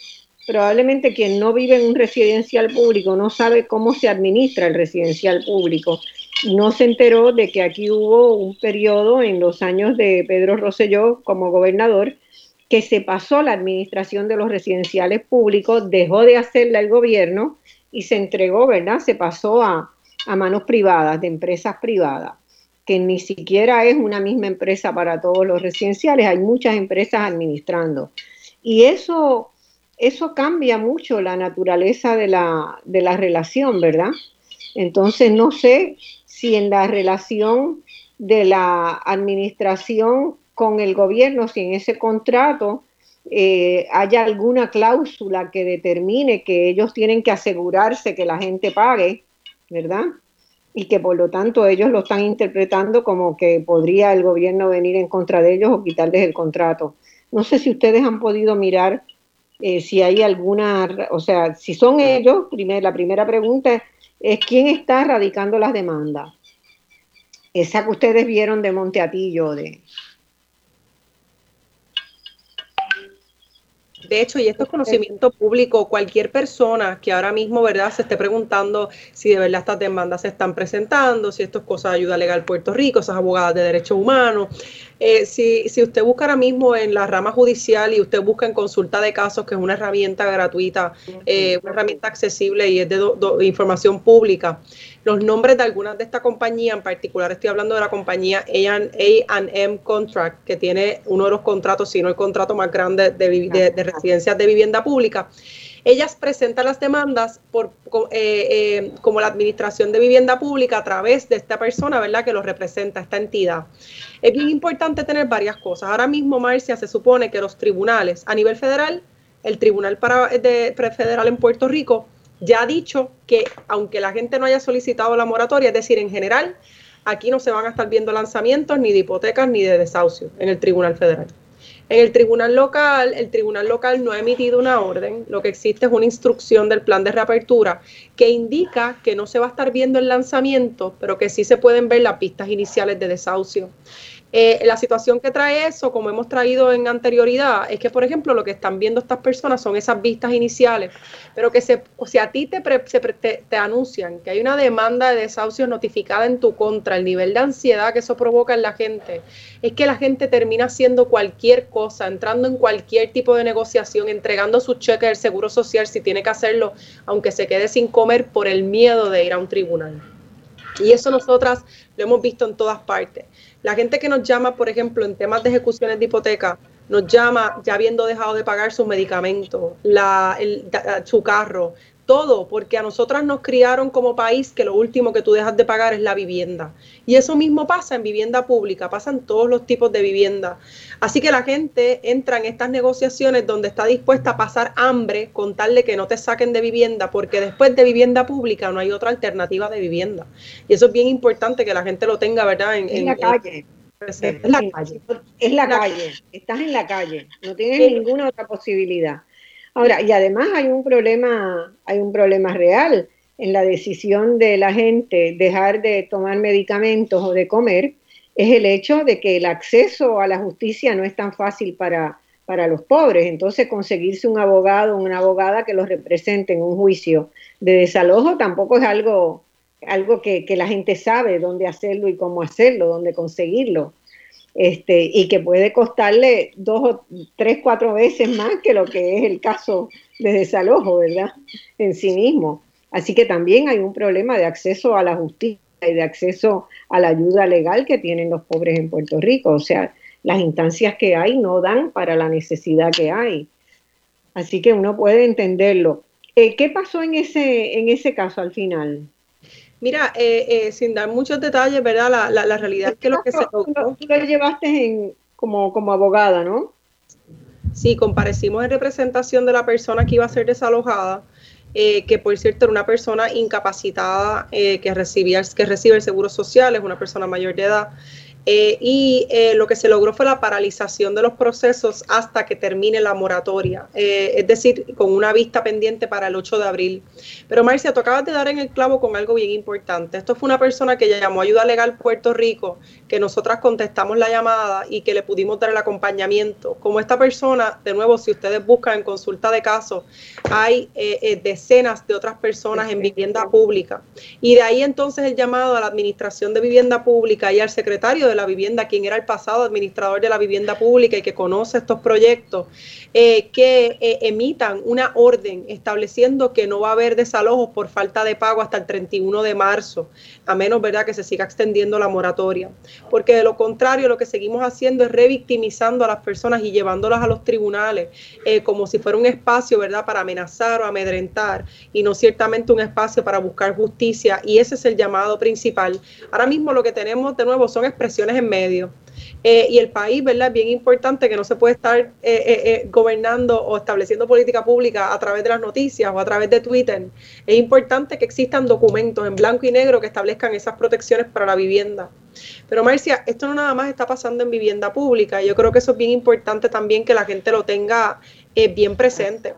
A: probablemente quien no vive en un residencial público no sabe cómo se administra el residencial público. No se enteró de que aquí hubo un periodo en los años de Pedro Rosselló como gobernador que se pasó la administración de los residenciales públicos, dejó de hacerla el gobierno y se entregó, ¿verdad? Se pasó a, a manos privadas, de empresas privadas, que ni siquiera es una misma empresa para todos los residenciales, hay muchas empresas administrando. Y eso eso cambia mucho la naturaleza de la, de la relación, ¿verdad? Entonces, no sé si en la relación de la administración con el gobierno, si en ese contrato eh, haya alguna cláusula que determine que ellos tienen que asegurarse que la gente pague, ¿verdad? Y que por lo tanto ellos lo están interpretando como que podría el gobierno venir en contra de ellos o quitarles el contrato. No sé si ustedes han podido mirar eh, si hay alguna, o sea, si son ellos, la primera pregunta es, quién está radicando las demandas. Esa que ustedes vieron de Monteatillo, de,
B: De hecho, y esto es conocimiento público, cualquier persona que ahora mismo, ¿verdad?, se esté preguntando si de verdad estas demandas se están presentando, si esto es cosa de ayuda legal Puerto Rico, esas abogadas de derechos humanos. Eh, si, si usted busca ahora mismo en la rama judicial y usted busca en consulta de casos, que es una herramienta gratuita, eh, una herramienta accesible y es de información pública, los nombres de algunas de estas compañías, en particular estoy hablando de la compañía AM Contract, que tiene uno de los contratos, si no el contrato más grande de, residencias de vivienda pública. Ellas presentan las demandas por, eh, eh, como la administración de vivienda pública a través de esta persona, ¿verdad?, que lo representa, esta entidad. Es bien importante tener varias cosas. Ahora mismo, Marcia, se supone que los tribunales a nivel federal, el Tribunal para, de, Federal en Puerto Rico, ya ha dicho que aunque la gente no haya solicitado la moratoria, es decir, en general, aquí no se van a estar viendo lanzamientos ni de hipotecas ni de desahucio en el Tribunal Federal. En el tribunal local, el tribunal local no ha emitido una orden, lo que existe es una instrucción del plan de reapertura que indica que no se va a estar viendo el lanzamiento, pero que sí se pueden ver las pistas iniciales de desahucio. Eh, la situación que trae eso, como hemos traído en anterioridad, es que, por ejemplo, lo que están viendo estas personas son esas vistas iniciales, pero que se, si a ti te, te, anuncian que hay una demanda de desahucio notificada en tu contra, el nivel de ansiedad que eso provoca en la gente, es que la gente termina haciendo cualquier cosa, entrando en cualquier tipo de negociación, entregando su cheque del seguro social si tiene que hacerlo, aunque se quede sin comer por el miedo de ir a un tribunal. Y eso nosotras lo hemos visto en todas partes. La gente que nos llama, por ejemplo, en temas de ejecuciones de hipoteca, nos llama ya habiendo dejado de pagar sus medicamentos, la, su carro, todo, porque a nosotras nos criaron como país que lo último que tú dejas de pagar es la vivienda. Y eso mismo pasa en vivienda pública, pasan todos los tipos de vivienda. Así que la gente entra en estas negociaciones donde está dispuesta a pasar hambre con tal de que no te saquen de vivienda, porque después de vivienda pública no hay otra alternativa de vivienda. Y eso es bien importante que la gente lo tenga, ¿verdad?
A: En, la calle. es la calle. Es la calle. Estás en la calle. No tienes ninguna otra posibilidad. Ahora, y además hay un problema, hay un problema real en la decisión de la gente dejar de tomar medicamentos o de comer, es el hecho de que el acceso a la justicia no es tan fácil para, para los pobres. Entonces, conseguirse un abogado o una abogada que los represente en un juicio de desalojo tampoco es algo, algo que, que la gente sabe dónde hacerlo y cómo hacerlo, dónde conseguirlo este, y que puede costarle dos, tres, cuatro veces más que lo que es el caso de desalojo, ¿verdad? En sí mismo. Así que también hay un problema de acceso a la justicia y de acceso a la ayuda legal que tienen los pobres en Puerto Rico. O sea, las instancias que hay no dan para la necesidad que hay. Así que uno puede entenderlo. Eh, ¿Qué pasó en ese, en ese caso al final?
B: Mira, eh, eh, sin dar muchos detalles, ¿verdad? La, la, realidad es que lo que se
A: Tú lo llevaste en, como, como abogada, ¿no?
B: Sí, comparecimos en representación de la persona que iba a ser desalojada, eh, que por cierto era una persona incapacitada que, recibía, que recibe el seguro social, es una persona mayor de edad. Eh, y eh, lo que se logró fue la paralización de los procesos hasta que termine la moratoria, eh, es decir, con una vista pendiente para el 8 de abril. Pero Marcia, tú acabas de dar en el clavo con algo bien importante. Esto fue una persona que llamó Ayuda Legal Puerto Rico, que nosotras contestamos la llamada y que le pudimos dar el acompañamiento. Como esta persona, de nuevo, si ustedes buscan en consulta de casos, hay decenas de otras personas en vivienda pública. Y de ahí entonces el llamado a la Administración de Vivienda Pública y al secretario de la vivienda, quien era el pasado administrador de la vivienda pública y que conoce estos proyectos, eh, que eh, emitan una orden estableciendo que no va a haber desalojos por falta de pago hasta el 31 de marzo, a menos verdad que se siga extendiendo la moratoria. Porque de lo contrario, lo que seguimos haciendo es revictimizando a las personas y llevándolas a los tribunales eh, como si fuera un espacio, ¿verdad?, para amenazar o amedrentar y no ciertamente un espacio para buscar justicia. Y ese es el llamado principal. Ahora mismo lo que tenemos de nuevo son expresiones en medio. Eh, y el país, ¿verdad? Es bien importante que no se puede estar eh, eh, gobernando o estableciendo política pública a través de las noticias o a través de Twitter. Es importante que existan documentos en blanco y negro que establezcan esas protecciones para la vivienda. Pero Marcia, esto no nada más está pasando en vivienda pública. Yo creo que eso es bien importante también que la gente lo tenga bien presente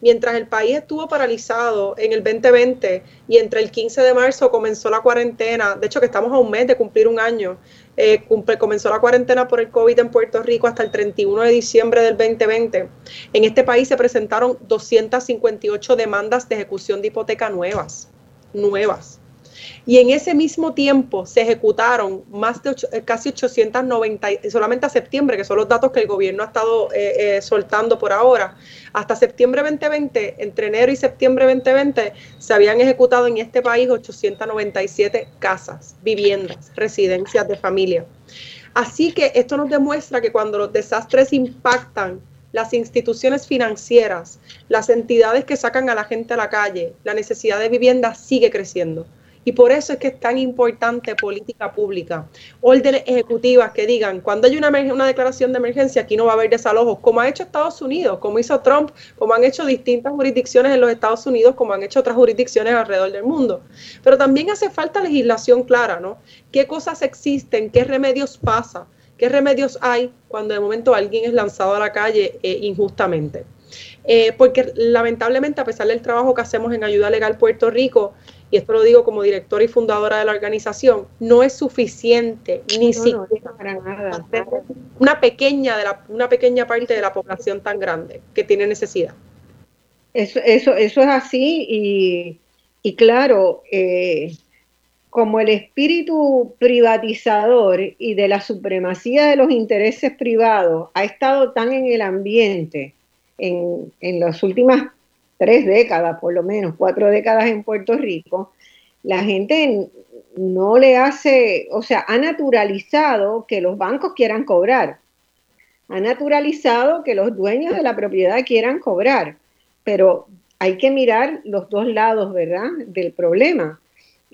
B: mientras el país estuvo paralizado en el 2020 y entre el 15 de marzo comenzó la cuarentena, de hecho que estamos a un mes de cumplir un año, eh, comenzó la cuarentena por el COVID en Puerto Rico hasta el 31 de diciembre del 2020. En este país se presentaron 258 demandas de ejecución de hipoteca nuevas, nuevas. Y en ese mismo tiempo se ejecutaron más de eh, casi 890, solamente a septiembre, que son los datos que el gobierno ha estado eh, eh, soltando por ahora. Hasta septiembre 2020, entre enero y septiembre 2020, se habían ejecutado en este país 897 casas, viviendas, residencias de familia. Así que esto nos demuestra que cuando los desastres impactan las instituciones financieras, las entidades que sacan a la gente a la calle, la necesidad de vivienda sigue creciendo. Y por eso es que es tan importante política pública, órdenes ejecutivas que digan, cuando hay una, una declaración de emergencia, aquí no va a haber desalojos, como ha hecho Estados Unidos, como hizo Trump, como han hecho distintas jurisdicciones en los Estados Unidos, como han hecho otras jurisdicciones alrededor del mundo. Pero también hace falta legislación clara, ¿no? ¿Qué cosas existen? ¿Qué remedios pasa? ¿Qué remedios hay cuando de momento alguien es lanzado a la calle eh, injustamente? Eh, porque lamentablemente, a pesar del trabajo que hacemos en Ayuda Legal Puerto Rico, y esto lo digo como directora y fundadora de la organización, no es suficiente ni siquiera una pequeña de la, una pequeña parte de la población tan grande que tiene necesidad.
A: Eso, eso, eso es así y, y claro, eh, como el espíritu privatizador y de la supremacía de los intereses privados ha estado tan en el ambiente en, en las últimas tres décadas, por lo menos cuatro décadas en Puerto Rico, la gente no le hace, o sea, ha naturalizado que los bancos quieran cobrar, ha naturalizado que los dueños de la propiedad quieran cobrar, pero hay que mirar los dos lados, ¿verdad?, del problema.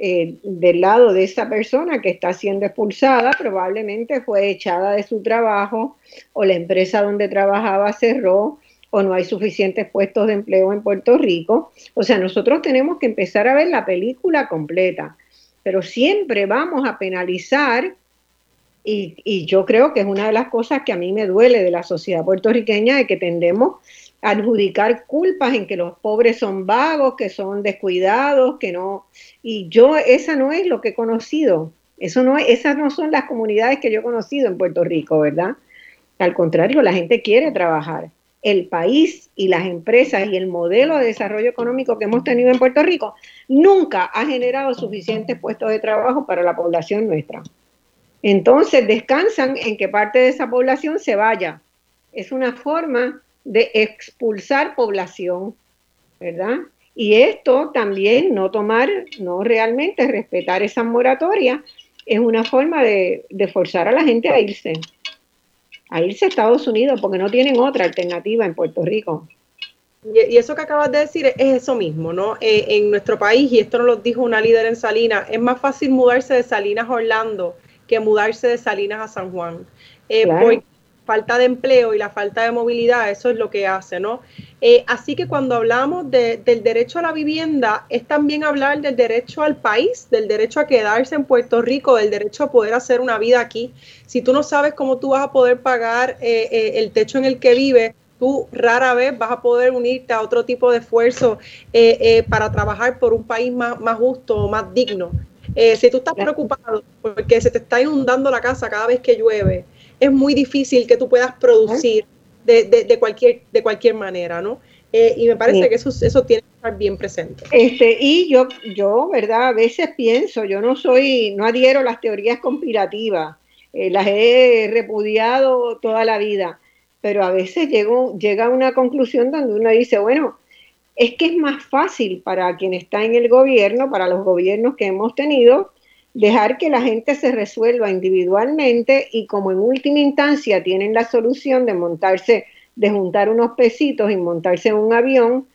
A: Eh, del lado de esa persona que está siendo expulsada, probablemente fue echada de su trabajo o la empresa donde trabajaba cerró o no hay suficientes puestos de empleo en Puerto Rico. O sea, nosotros tenemos que empezar a ver la película completa, pero siempre vamos a penalizar, y, yo creo que es una de las cosas que a mí me duele de la sociedad puertorriqueña, de que tendemos a adjudicar culpas en que los pobres son vagos, que son descuidados, que no... Y yo, esa no es lo que he conocido. Eso no es, esas no son las comunidades que yo he conocido en Puerto Rico, ¿verdad? Al contrario, la gente quiere trabajar el país y las empresas y el modelo de desarrollo económico que hemos tenido en Puerto Rico nunca ha generado suficientes puestos de trabajo para la población nuestra. Entonces descansan en que parte de esa población se vaya. Es una forma de expulsar población, ¿verdad? Y esto también, no tomar, no realmente respetar esa moratoria, es una forma de, de forzar a la gente a irse a irse a Estados Unidos porque no tienen otra alternativa en Puerto Rico.
B: Y, eso que acabas de decir es eso mismo, ¿no? Eh, en nuestro país, y esto nos lo dijo una líder en Salinas, es más fácil mudarse de Salinas a Orlando que mudarse de Salinas a San Juan. Eh, falta de empleo y la falta de movilidad, eso es lo que hace, ¿no? Eh, así que cuando hablamos del derecho a la vivienda, es también hablar del derecho al país, del derecho a quedarse en Puerto Rico, del derecho a poder hacer una vida aquí. Si tú no sabes cómo tú vas a poder pagar eh, eh, el techo en el que vives, tú rara vez vas a poder unirte a otro tipo de esfuerzo para trabajar por un país más, más justo o más digno. si tú estás preocupado porque se te está inundando la casa cada vez que llueve, es muy difícil que tú puedas producir de, cualquier, de cualquier manera, ¿no? Eh, y me parece que eso, eso tiene que estar bien presente.
A: Este, y yo, yo, ¿verdad? A veces pienso, yo no soy, no adhiero a las teorías conspirativas, eh, las he repudiado toda la vida, pero a veces llego, llega a una conclusión donde uno dice, bueno, es que es más fácil para quien está en el gobierno, para los gobiernos que hemos tenido, dejar que la gente se resuelva individualmente y como en última instancia tienen la solución de montarse, de juntar unos pesitos y montarse en un avión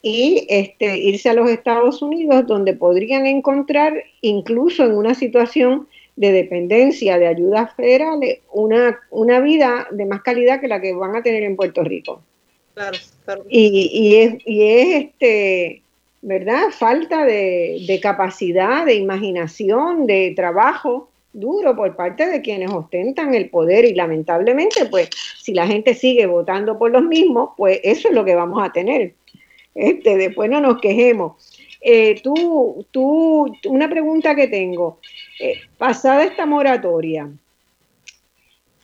A: y este, irse a los Estados Unidos donde podrían encontrar incluso en una situación de dependencia de ayudas federales una, una vida de más calidad que la que van a tener en Puerto Rico. Claro, claro. Y, y, es, y es este ¿verdad? Falta de, capacidad, de imaginación, de trabajo duro por parte de quienes ostentan el poder y lamentablemente, pues, si la gente sigue votando por los mismos, pues eso es lo que vamos a tener. Este, después no nos quejemos. Eh, tú, tú, una pregunta que tengo. Eh, pasada esta moratoria,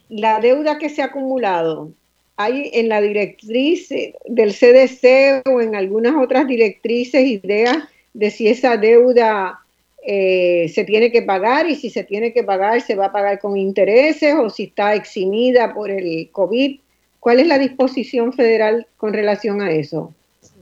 A: la deuda que se ha acumulado, hay en la directriz del CDC o en algunas otras directrices ideas de si esa deuda eh, se tiene que pagar y si se tiene que pagar se va a pagar con intereses o si está eximida por el COVID. ¿Cuál es la disposición federal con relación a eso?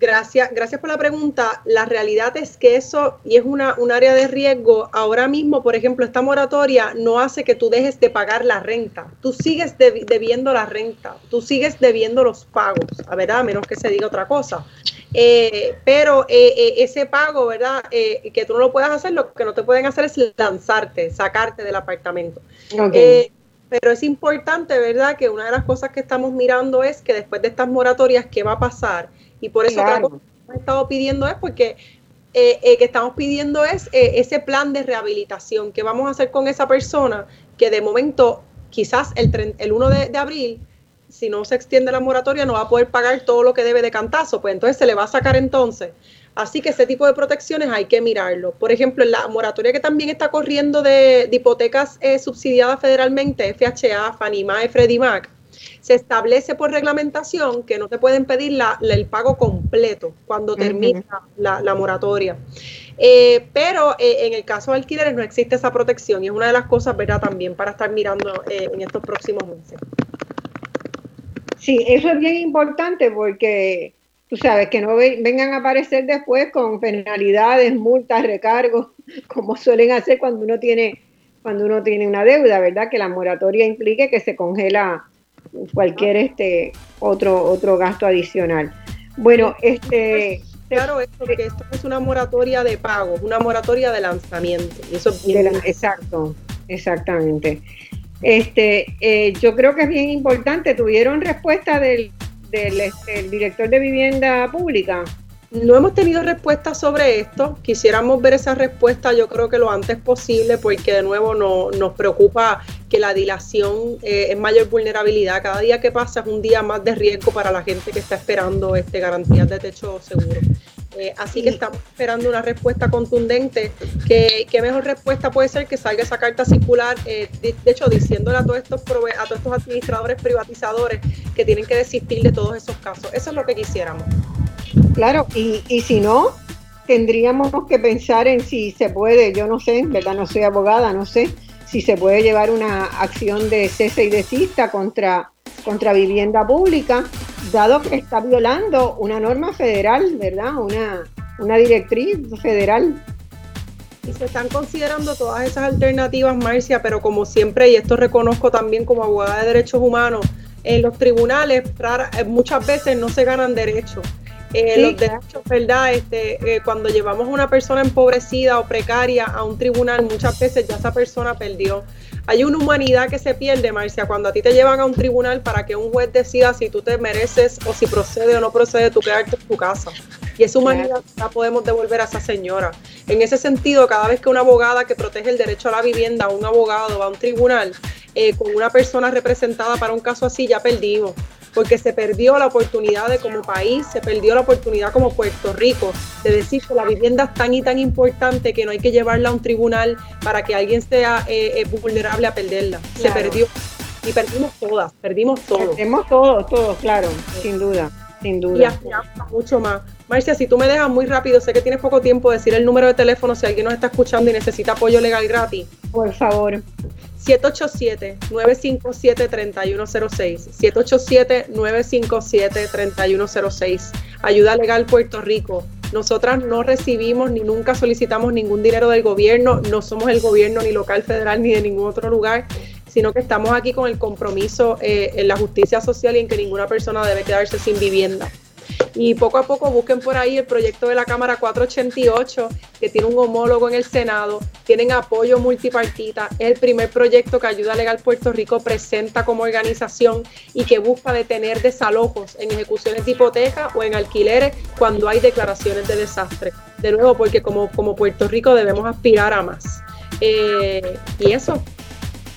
B: Gracias, gracias por la pregunta. La realidad es que eso, y es una, un área de riesgo, ahora mismo, por ejemplo, esta moratoria no hace que tú dejes de pagar la renta. Tú sigues debiendo la renta, tú sigues debiendo los pagos, a verdad, a menos que se diga otra cosa. Eh, pero eh, eh, ese pago, ¿verdad? que tú no lo puedas hacer, lo que no te pueden hacer es lanzarte, sacarte del apartamento. pero es importante, ¿verdad? Que una de las cosas que estamos mirando es que después de estas moratorias, ¿qué va a pasar? Y por eso otra cosa que hemos estado pidiendo es porque eh, eh, que estamos pidiendo es eh, ese plan de rehabilitación que vamos a hacer con esa persona que de momento quizás el, el 1 de, abril si no se extiende la moratoria no va a poder pagar todo lo que debe de cantazo, pues entonces se le va a sacar entonces. Así que ese tipo de protecciones hay que mirarlo. Por ejemplo, en la moratoria que también está corriendo de, hipotecas subsidiadas federalmente, FHA, Fannie Mae, Freddie Mac, se establece por reglamentación que no te pueden pedir el pago completo cuando termina la, moratoria. Eh, pero eh, en el caso de alquileres no existe esa protección y es una de las cosas, ¿verdad? También para estar mirando eh, en estos próximos meses.
A: Sí, eso es bien importante porque tú sabes que no vengan a aparecer después con penalidades, multas, recargos, como suelen hacer cuando uno tiene cuando uno tiene una deuda, ¿verdad? Que la moratoria implique que se congela cualquier este otro otro gasto adicional. Bueno, este
B: claro esto que esto es una moratoria de pago, una moratoria de lanzamiento. eso
A: exacto, exactamente. Este, eh, yo creo que es bien importante. Tuvieron respuesta del, del este, director de vivienda pública.
B: No hemos tenido respuesta sobre esto. Quisiéramos ver esa respuesta, yo creo que lo antes posible, porque de nuevo no, nos preocupa que la dilación eh, es mayor vulnerabilidad. Cada día que pasa es un día más de riesgo para la gente que está esperando este, garantías de techo seguro. Eh, así que estamos esperando una respuesta contundente. ¿Qué, mejor respuesta puede ser que salga esa carta circular? Eh, de, hecho, diciéndole a todos, estos a todos estos administradores privatizadores que tienen que desistir de todos esos casos. Eso es lo que quisiéramos.
A: Claro, y, y si no, tendríamos que pensar en si se puede, yo no sé, verdad no soy abogada, no sé, si se puede llevar una acción de cese y desista contra, contra vivienda pública, dado que está violando una norma federal, ¿verdad? Una, una directriz federal.
B: Y se están considerando todas esas alternativas, Marcia, pero como siempre, y esto reconozco también como abogada de derechos humanos, en los tribunales muchas veces no se ganan derechos Eh, los derechos, ¿verdad? Este, eh, cuando llevamos a una persona empobrecida o precaria a un tribunal, muchas veces ya esa persona perdió. Hay una humanidad que se pierde, Marcia, cuando a ti te llevan a un tribunal para que un juez decida si tú te mereces o si procede o no procede tú quedarte en tu casa. Y esa humanidad la podemos devolver a esa señora. En ese sentido, cada vez que una abogada que protege el derecho a la vivienda, un abogado va a un tribunal eh, con una persona representada para un caso así, ya perdimos porque se perdió la oportunidad de como país, se perdió la oportunidad como Puerto Rico de decir que la vivienda es tan y tan importante que no hay que llevarla a un tribunal para que alguien sea eh, eh, vulnerable a perderla. Se perdió y perdimos todas, perdimos todo.
A: Perdimos todo, todo, claro, sin duda, sin duda.
B: Y hasta mucho más. Marcia, si tú me dejas muy rápido, sé que tienes poco tiempo, decir el número de teléfono si alguien nos está escuchando y necesita apoyo legal gratis.
A: Por favor.
B: 787-957-3106. 787-957-3106. Ayuda Legal Puerto Rico. Nosotras no recibimos ni nunca solicitamos ningún dinero del gobierno, no somos el gobierno ni local, federal, ni de ningún otro lugar, sino que estamos aquí con el compromiso eh, en la justicia social y en que ninguna persona debe quedarse sin vivienda. Y poco a poco busquen por ahí el proyecto de la Cámara 488, que tiene un homólogo en el Senado, tienen apoyo multipartita, es el primer proyecto que Ayuda Legal Puerto Rico presenta como organización y que busca detener desalojos en ejecuciones de hipoteca o en alquileres cuando hay declaraciones de desastre. De nuevo, porque como, como Puerto Rico debemos aspirar a más. Eh, y eso,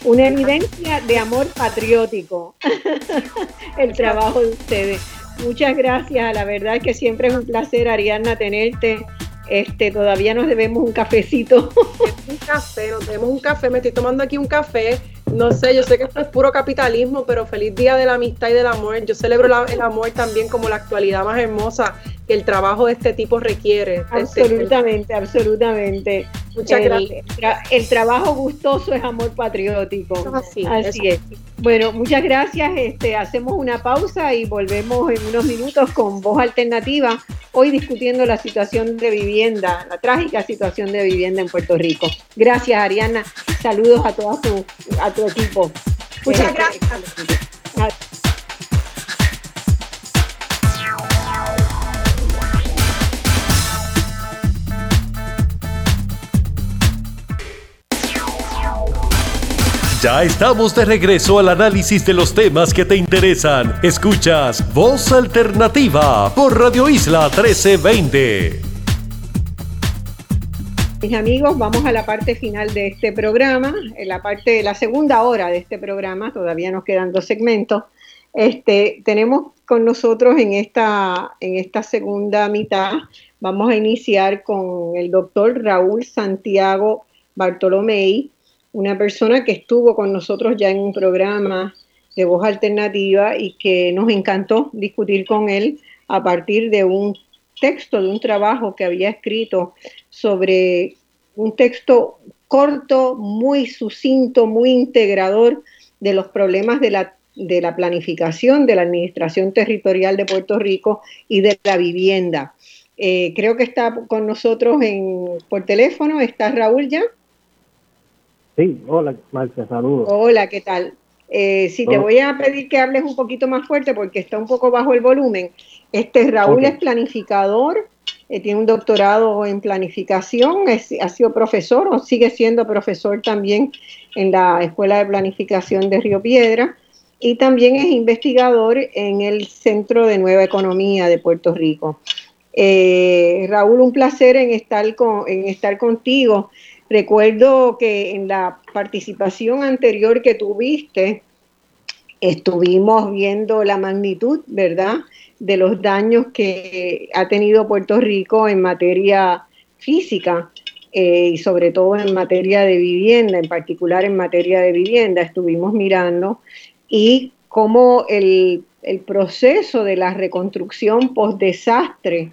A: una evidencia de amor patriótico, el trabajo de ustedes. Muchas gracias, la verdad que siempre es un placer, Ariadna, tenerte. Este, todavía nos debemos un cafecito.
B: Un café, nos debemos un café, me estoy tomando aquí un café. No sé, yo sé que esto es puro capitalismo, pero feliz día de la amistad y del amor. Yo celebro el amor también como la actualidad más hermosa que el trabajo de este tipo requiere.
A: Absolutamente, absolutamente. Muchas gracias. el trabajo gustoso es amor patriótico. Así, Así es. Bueno, muchas gracias. Este, hacemos una pausa y volvemos en unos minutos con voz alternativa. Hoy discutiendo la situación de vivienda, la trágica situación de vivienda en Puerto Rico. Gracias, Ariana. Saludos a todo tu, a tu equipo.
B: Muchas este, gracias.
C: Ya estamos de regreso al análisis de los temas que te interesan. Escuchas Voz Alternativa por Radio Isla 1320.
A: Mis amigos, vamos a la parte final de este programa, en la parte de la segunda hora de este programa, todavía nos quedan dos segmentos. Este, tenemos con nosotros en esta, en esta segunda mitad, vamos a iniciar con el doctor Raúl Santiago Bartolomei, una persona que estuvo con nosotros ya en un programa de voz alternativa y que nos encantó discutir con él a partir de un texto, de un trabajo que había escrito sobre un texto corto, muy sucinto, muy integrador de los problemas de la, de la planificación, de la administración territorial de Puerto Rico y de la vivienda. Eh, creo que está con nosotros en, por teléfono. ¿Está Raúl ya?
D: Sí, hola Marcia, saludos.
A: Hola, ¿qué tal? Eh, sí, te voy a pedir que hables un poquito más fuerte porque está un poco bajo el volumen. Este Raúl es planificador, eh, tiene un doctorado en planificación, ha sido profesor o sigue siendo profesor también en la Escuela de Planificación de Río Piedra y también es investigador en el Centro de Nueva Economía de Puerto Rico. Eh, Raúl, un placer en estar, con, en estar contigo. Recuerdo que en la participación anterior que tuviste, estuvimos viendo la magnitud, ¿verdad?, de los daños que ha tenido Puerto Rico en materia física eh, y sobre todo en materia de vivienda, en particular en materia de vivienda, estuvimos mirando y cómo el, el proceso de la reconstrucción post-desastre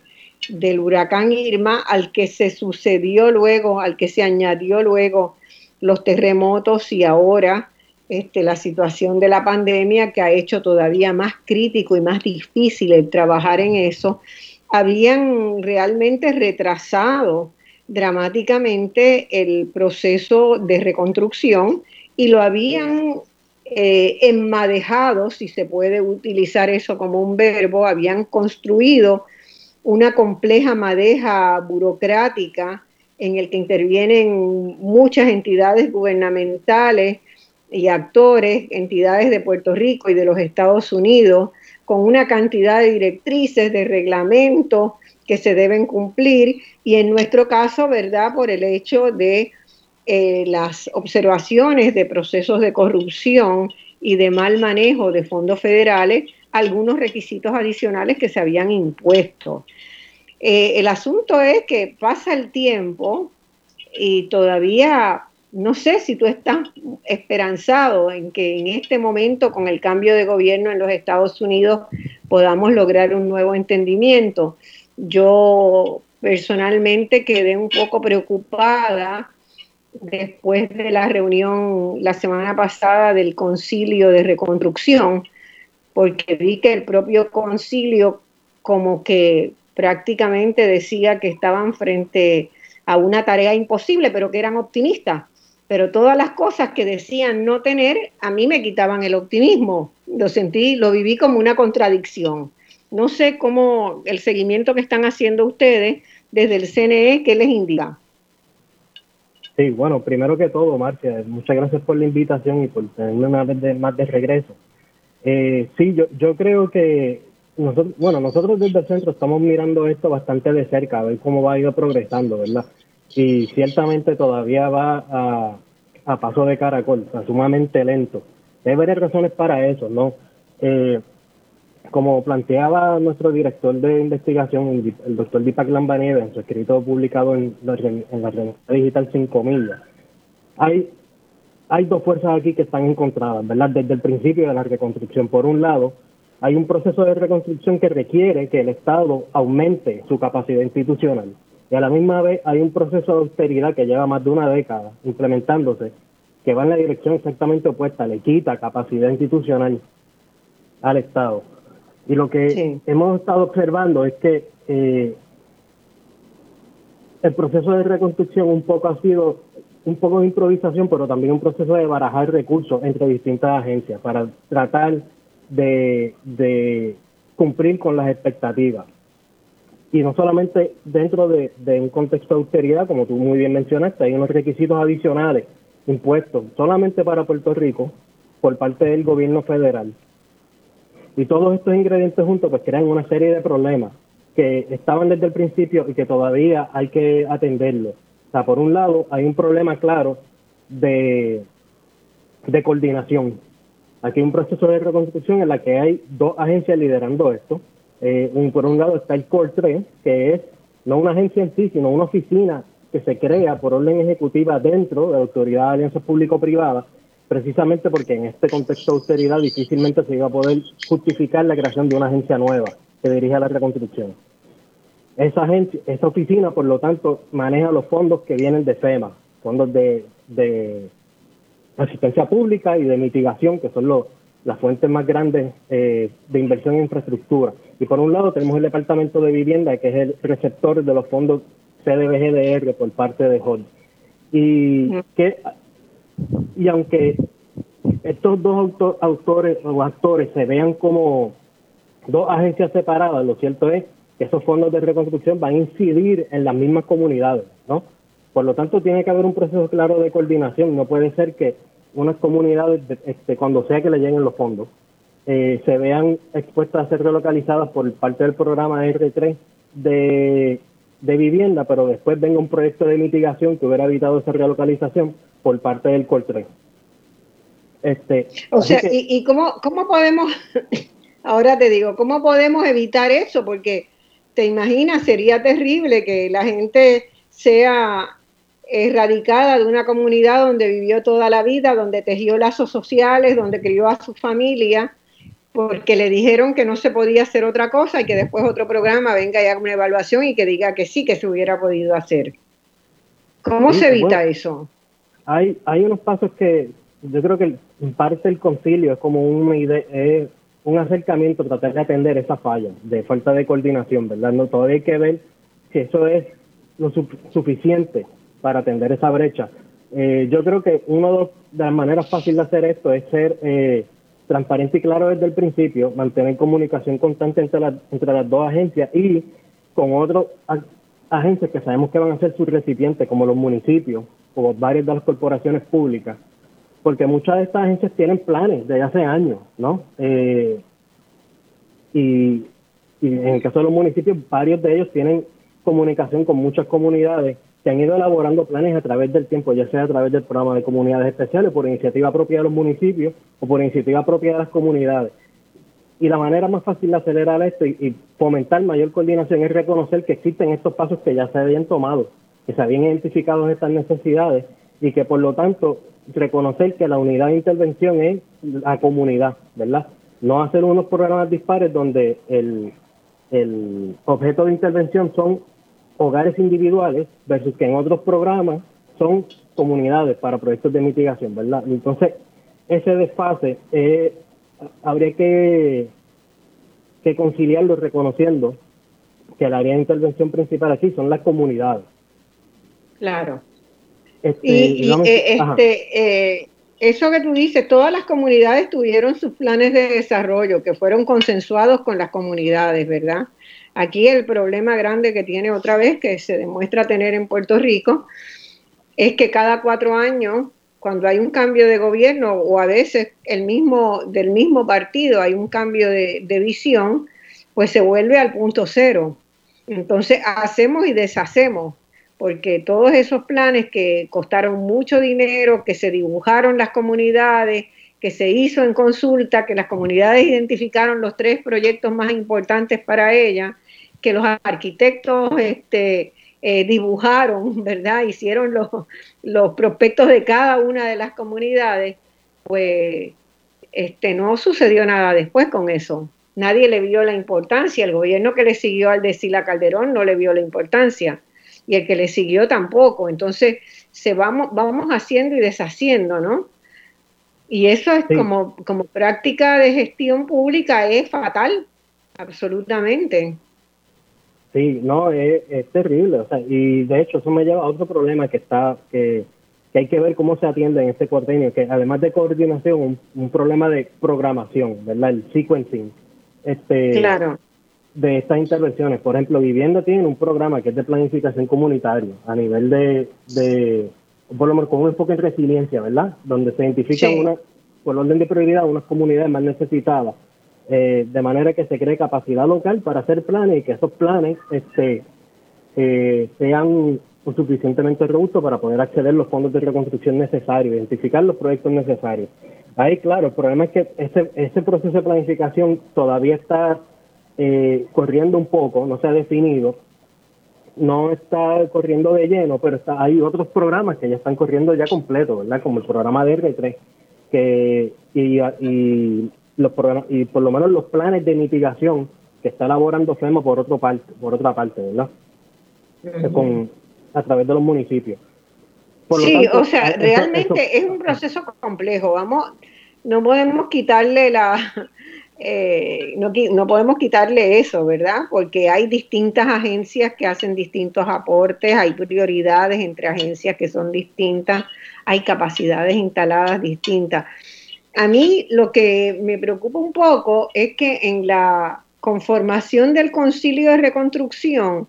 A: del huracán Irma al que se sucedió luego, al que se añadió luego los terremotos y ahora este, la situación de la pandemia que ha hecho todavía más crítico y más difícil el trabajar en eso, habían realmente retrasado dramáticamente el proceso de reconstrucción y lo habían eh, enmadejado, si se puede utilizar eso como un verbo, habían construido una compleja madeja burocrática en el que intervienen muchas entidades gubernamentales y actores, entidades de Puerto Rico y de los Estados Unidos, con una cantidad de directrices, de reglamentos que se deben cumplir y en nuestro caso, ¿verdad? Por el hecho de eh, las observaciones de procesos de corrupción y de mal manejo de fondos federales, algunos requisitos adicionales que se habían impuesto. Eh, el asunto es que pasa el tiempo y todavía no sé si tú estás esperanzado en que en este momento, con el cambio de gobierno en los Estados Unidos, podamos lograr un nuevo entendimiento. Yo personalmente quedé un poco preocupada después de la reunión la semana pasada del concilio de reconstrucción, porque vi que el propio concilio como que prácticamente decía que estaban frente a una tarea imposible, pero que eran optimistas. Pero todas las cosas que decían no tener, a mí me quitaban el optimismo. Lo sentí, lo viví como una contradicción. No sé cómo el seguimiento que están haciendo ustedes desde el CNE, ¿qué les indica?
D: Sí, bueno, primero que todo, Marcia, muchas gracias por la invitación y por tenerme una vez más de regreso. Eh, sí, yo, yo creo que nosotros, bueno, nosotros desde el centro estamos mirando esto bastante de cerca, a ver cómo va a ir progresando, ¿verdad? Y ciertamente todavía va a, a paso de caracol, o sumamente lento. Hay varias razones para eso, ¿no? Eh, como planteaba nuestro director de investigación, el doctor Dipak Lambaneve, en su escrito publicado en la, en la revista digital 5 millas, hay, hay dos fuerzas aquí que están encontradas, ¿verdad? Desde el principio de la reconstrucción. Por un lado, hay un proceso de reconstrucción que requiere que el Estado aumente su capacidad institucional. Y a la misma vez hay un proceso de austeridad que lleva más de una década implementándose, que va en la dirección exactamente opuesta, le quita capacidad institucional al Estado. Y lo que hemos estado observando es que eh, el proceso de reconstrucción un poco ha sido un poco de improvisación, pero también un proceso de barajar recursos entre distintas agencias para tratar de, de cumplir con las expectativas. Y no solamente dentro de, un contexto de austeridad, como tú muy bien mencionaste, hay unos requisitos adicionales impuestos solamente para Puerto Rico por parte del gobierno federal y todos estos ingredientes juntos pues crean una serie de problemas que estaban desde el principio y que todavía hay que atenderlos. O sea, por un lado hay un problema claro de, de coordinación. Aquí hay un proceso de reconstrucción en la que hay dos agencias liderando esto. Eh, por un lado está el CORE 3, que es no una agencia en sí, sino una oficina que se crea por orden ejecutiva dentro de la Autoridad de Alianzas Público-Privadas precisamente porque en este contexto de austeridad difícilmente se iba a poder justificar la creación de una agencia nueva que dirige a la reconstrucción. Esa oficina, por lo tanto, maneja los fondos que vienen de FEMA, fondos de, asistencia pública y de mitigación, que son las fuentes más grandes eh, de inversión en infraestructura. Y por un lado tenemos el Departamento de Vivienda, que es el receptor de los fondos CDBGDR por parte de HOD. Y que y aunque estos dos autores o actores se vean como dos agencias separadas, lo cierto es que esos fondos de reconstrucción van a incidir en las mismas comunidades, ¿no? Por lo tanto, tiene que haber un proceso claro de coordinación. No puede ser que unas comunidades, este, cuando sea que le lleguen los fondos, eh, se vean expuestas a ser relocalizadas por parte del programa R3 de, de vivienda, pero después venga un proyecto de mitigación que hubiera evitado esa relocalización por parte del CORTRE.
A: Este, o sea, ¿y, cómo, cómo podemos, ahora te digo, cómo podemos evitar eso? Porque te imaginas, sería terrible que la gente sea erradicada de una comunidad donde vivió toda la vida, donde tejió lazos sociales, donde crió a su familia, porque le dijeron que no se podía hacer otra cosa y que después otro programa venga y haga una evaluación y que diga que sí, que se hubiera podido hacer. ¿Cómo se evita eso?
D: hay, hay unos pasos que yo creo que en parte el concilio es como una idea, es un acercamiento, tratar de atender esa falla de falta de coordinación, ¿verdad? No, todavía hay que ver si eso es lo suficiente para atender esa brecha. Eh, yo creo que una de las maneras fáciles de hacer esto es ser eh, transparente y claro desde el principio, mantener comunicación constante entre, entre las dos agencias y con otras agencias que sabemos que van a ser sus recipientes, como los municipios o varias de las corporaciones públicas, porque muchas de estas agencias tienen planes desde hace años, ¿no? Eh, y, en el caso de los municipios, varios de ellos tienen comunicación con muchas comunidades que han ido elaborando planes a través del tiempo, ya sea a través del programa de comunidades especiales, por iniciativa propia de los municipios o por iniciativa propia de las comunidades. Y la manera más fácil de acelerar esto y, fomentar mayor coordinación es reconocer que existen estos pasos que ya se habían tomado, que se habían identificado estas necesidades y que por lo tanto reconocer que la unidad de intervención es la comunidad, ¿verdad? No hacer unos programas dispares donde el, el objeto de intervención son hogares individuales versus que en otros programas son comunidades para proyectos de mitigación, ¿verdad? Entonces, ese desfase eh, habría que, que conciliarlo reconociendo que el área de intervención principal aquí son las comunidades.
A: Claro. Este, y, eh, este, eh, eso que tú dices, todas las comunidades tuvieron sus planes de desarrollo que fueron consensuados con las comunidades, ¿verdad? Aquí el problema grande que tiene otra vez, que se demuestra tener en Puerto Rico, es que cada cuatro años cuando hay un cambio de gobierno o a veces el mismo, del mismo partido hay un cambio de, visión, pues se vuelve al punto cero. Entonces hacemos y deshacemos, porque todos esos planes que costaron mucho dinero, que se dibujaron las comunidades, que se hizo en consulta, que las comunidades identificaron los tres proyectos más importantes para ellas, que los arquitectos este, eh, dibujaron, ¿verdad? Hicieron los, los prospectos de cada una de las comunidades, pues este, no sucedió nada después con eso. Nadie le vio la importancia. El gobierno que le siguió al de Sila Calderón no le vio la importancia. Y el que le siguió tampoco. Entonces, se vamos, vamos haciendo y deshaciendo, ¿no? Y eso es como, como práctica de gestión pública, es fatal, absolutamente.
D: Sí, no, es, terrible. O sea, y de hecho eso me lleva a otro problema que está, que, hay que ver cómo se atiende en este cuartenio, que además de coordinación, un, problema de programación, ¿verdad? El sequencing. Este,
A: claro.
D: De estas intervenciones. Por ejemplo, Vivienda tiene un programa que es de planificación comunitario a nivel de, de por lo menos con un enfoque en resiliencia, ¿verdad? Donde se identifican una, por orden de prioridad unas comunidades más necesitadas eh, de manera que se cree capacidad local para hacer planes y que esos planes este, eh, sean suficientemente robustos para poder acceder a los fondos de reconstrucción necesarios, identificar los proyectos necesarios. Ahí, claro, el problema es que ese, ese proceso de planificación todavía está eh, corriendo un poco, no se ha definido, no está corriendo de lleno, pero está, hay otros programas que ya están corriendo ya completo, ¿verdad? Como el programa de R3, que, y los programas, y por lo menos los planes de mitigación que está elaborando FEMA por otro parte, por otra parte, ¿verdad? Con, a través de los municipios.
A: sí, o sea, realmente es un proceso complejo. Vamos, no podemos quitarle la, eh, no, no podemos quitarle eso, ¿verdad? Porque hay distintas agencias que hacen distintos aportes, hay prioridades entre agencias que son distintas, hay capacidades instaladas distintas. A mí lo que me preocupa un poco es que en la conformación del concilio de reconstrucción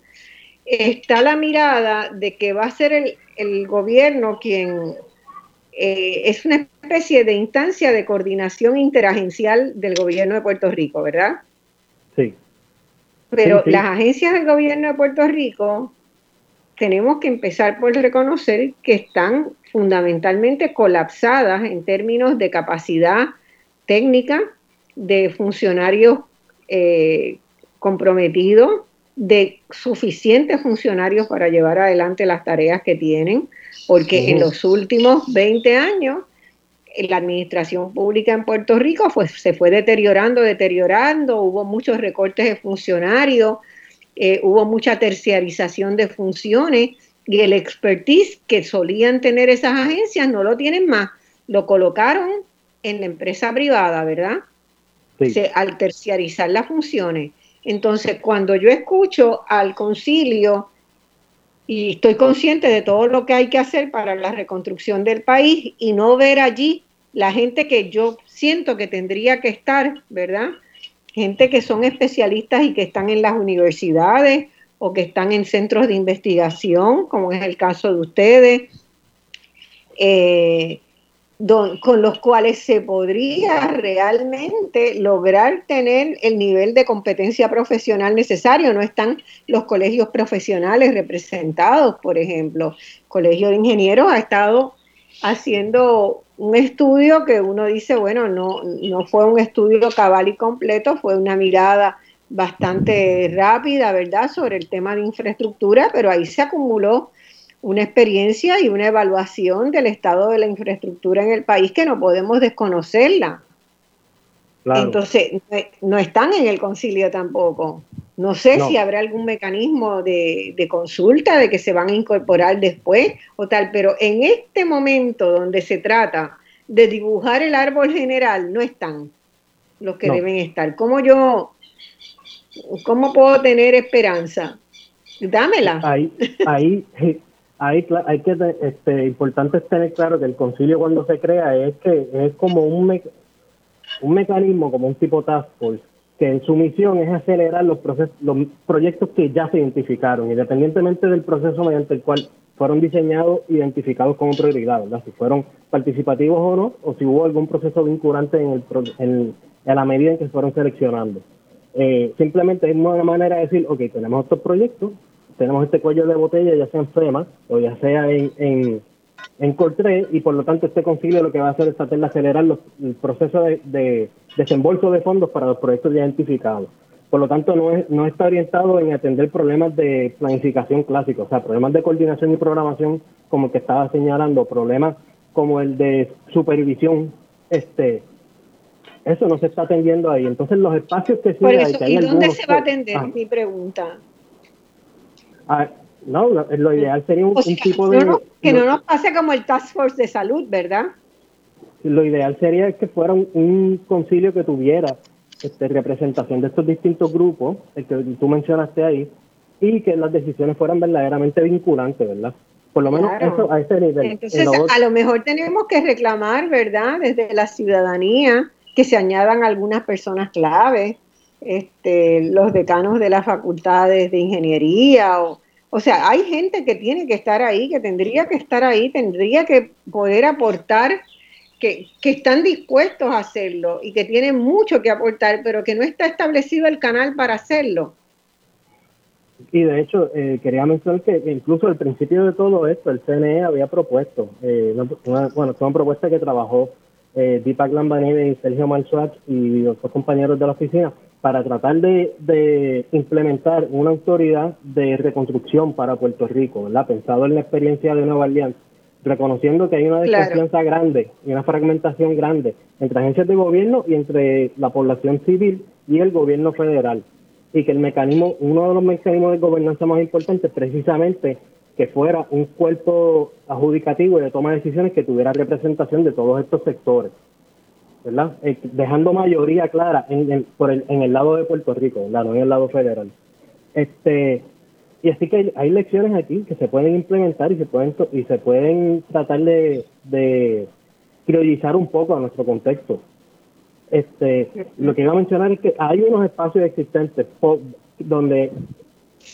A: está la mirada de que va a ser el, gobierno quien eh, es una especie de instancia de coordinación interagencial del gobierno de Puerto Rico, ¿verdad?
D: Sí.
A: Pero las agencias del gobierno de Puerto Rico tenemos que empezar por reconocer que están fundamentalmente colapsadas en términos de capacidad técnica, de funcionarios eh, comprometidos, de suficientes funcionarios para llevar adelante las tareas que tienen, porque en los últimos 20 años la administración pública en Puerto Rico se fue deteriorando, deteriorando, hubo muchos recortes de funcionarios, eh, hubo mucha terciarización de funciones y el expertise que solían tener esas agencias no lo tienen más. Lo colocaron en la empresa privada, ¿verdad? al terciarizar las funciones. Entonces, cuando yo escucho al concilio y estoy consciente de todo lo que hay que hacer para la reconstrucción del país y no ver allí la gente que yo siento que tendría que estar, ¿verdad? Gente que son especialistas y que están en las universidades o que están en centros de investigación, como es el caso de ustedes, eh, con los cuales se podría realmente lograr tener el nivel de competencia profesional necesario. No están los colegios profesionales representados, por ejemplo. El Colegio de Ingenieros ha estado haciendo un estudio que uno dice, bueno, no, no fue un estudio cabal y completo, fue una mirada bastante rápida, ¿verdad?, sobre el tema de infraestructura, pero ahí se acumuló una experiencia y una evaluación del estado de la infraestructura en el país que no podemos desconocerla. Entonces, no están en el concilio tampoco. No sé si habrá algún mecanismo de, de, consulta de que se van a incorporar después o tal, pero en este momento donde se trata de dibujar el árbol general, no están los que deben estar. ¿Cómo yo, cómo puedo tener esperanza? Dámela.
D: Ahí, ahí, hay, hay que, este, importante es tener claro que el concilio cuando se crea es que es como un, mecanismo, como un tipo task force, que en su misión es acelerar los, procesos, los proyectos que ya se identificaron, independientemente del proceso mediante el cual fueron diseñados, identificados como prioridad. Si fueron participativos o no, o si hubo algún proceso vinculante en, el, en, en la medida en que fueron seleccionando. Eh, simplemente es una manera de decir, ok, tenemos estos proyectos, tenemos este cuello de botella, ya sea en FEMA o ya sea en, en, en Cortré, y por lo tanto este concilio lo que va a hacer es tratar de acelerar los, el proceso de, desembolso de fondos para los proyectos ya identificados. Por lo tanto, no, es, no está orientado en atender problemas de planificación clásicos, o sea, problemas de coordinación y programación como el que estaba señalando, problemas como el de supervisión, este, eso no se está atendiendo ahí. Entonces, los espacios que
A: sí hay, que ¿Y dónde se va a atender? Ah. mi pregunta.
D: Ah, no, lo, ideal sería un, tipo de...
A: que no nos pase como el Task Force de Salud, ¿verdad?
D: Lo ideal sería que fuera un, concilio que tuviera este, representación de estos distintos grupos, el que tú mencionaste ahí, y que las decisiones fueran verdaderamente vinculantes, ¿verdad? Por lo menos eso a ese nivel.
A: Entonces, a lo mejor tenemos que reclamar, ¿verdad? Desde la ciudadanía, que se añadan algunas personas clave, este, los decanos de las facultades de ingeniería o, o sea, hay gente que tiene que estar ahí, que tendría que estar ahí, tendría que poder aportar, que, que, están dispuestos a hacerlo y que tienen mucho que aportar, pero que no está establecido el canal para hacerlo.
D: Y de hecho, eh, quería mencionar que incluso al principio de todo esto, el CNE había propuesto, eh, bueno, fue una propuesta que trabajó eh, Deepak Lambanide y Sergio Malsuach y otros compañeros de la oficina, para tratar de, implementar una autoridad de reconstrucción para Puerto Rico, ¿verdad? Pensado en la experiencia de Nueva Orleans, reconociendo que hay una desconfianza grande y una fragmentación grande entre agencias de gobierno y entre la población civil y el gobierno federal. Y que el mecanismo, uno de los mecanismos de gobernanza más importantes, precisamente que fuera un cuerpo adjudicativo y de toma de decisiones que tuviera representación de todos estos sectores. ¿verdad? Eh, dejando mayoría clara en, en, por el, en el lado de Puerto Rico, ¿verdad? No en el lado federal. Este, y así que hay, lecciones aquí que se pueden implementar y se pueden y se pueden tratar de, de priorizar un poco a nuestro contexto. Este, lo que iba a mencionar es que hay unos espacios existentes donde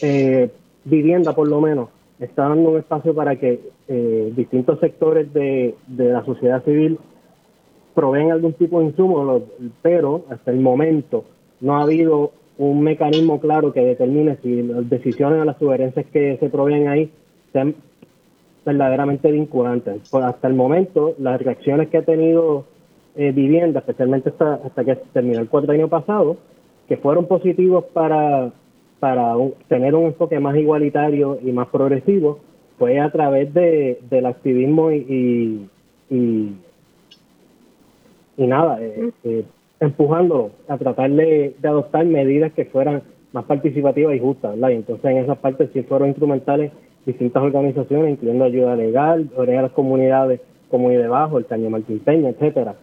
D: eh, vivienda, por lo menos, está dando un espacio para que eh, distintos sectores de, de la sociedad civil proveen algún tipo de insumo, pero hasta el momento no ha habido un mecanismo claro que determine si las decisiones o las sugerencias que se proveen ahí sean verdaderamente vinculantes. Pues hasta el momento, las reacciones que ha tenido eh, vivienda, especialmente hasta, hasta que terminó el año pasado, que fueron positivos para, para tener un enfoque más igualitario y más progresivo, fue a través de, del activismo y, y y nada, eh, eh, empujándolo a tratar de, adoptar medidas que fueran más participativas y justas, ¿verdad? Y entonces en esas partes sí fueron instrumentales distintas organizaciones, incluyendo ayuda legal, a las comunidades como de Bajo, el Caño Martín Peña, etcétera.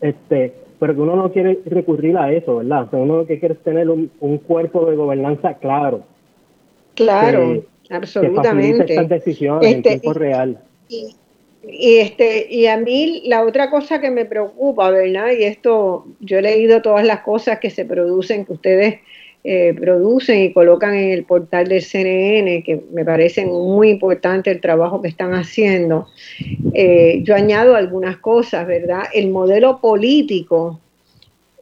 D: Este, pero que uno no quiere recurrir a eso, ¿verdad? O sea, uno lo que quiere es tener un, cuerpo de gobernanza claro.
A: Claro, absolutamente.
D: Que estas decisiones en este, tiempo real.
A: Y, este, y a mí la otra cosa que me preocupa, ¿verdad? Y esto, yo he leído todas las cosas que se producen, que ustedes eh, producen y colocan en el portal del CNN, que me parece muy importante el trabajo que están haciendo. Eh, yo añado algunas cosas, ¿verdad? El modelo político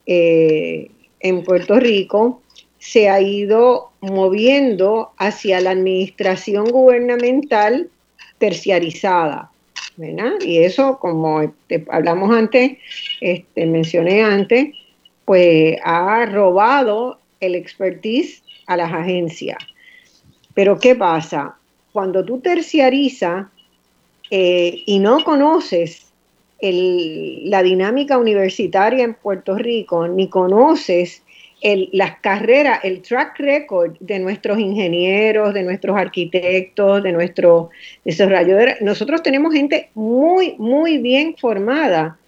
A: eh, en Puerto Rico se ha ido moviendo hacia la administración gubernamental terciarizada. ¿verdad? Y eso, como hablamos antes, este, mencioné antes, pues ha robado el expertise a las agencias. Pero ¿qué pasa? Cuando tú terciarizas eh, y no conoces la dinámica universitaria en Puerto Rico, ni conoces las carreras, el track record de nuestros ingenieros, de nuestros arquitectos, de nuestros desarrolladores, nosotros tenemos gente muy, muy bien formada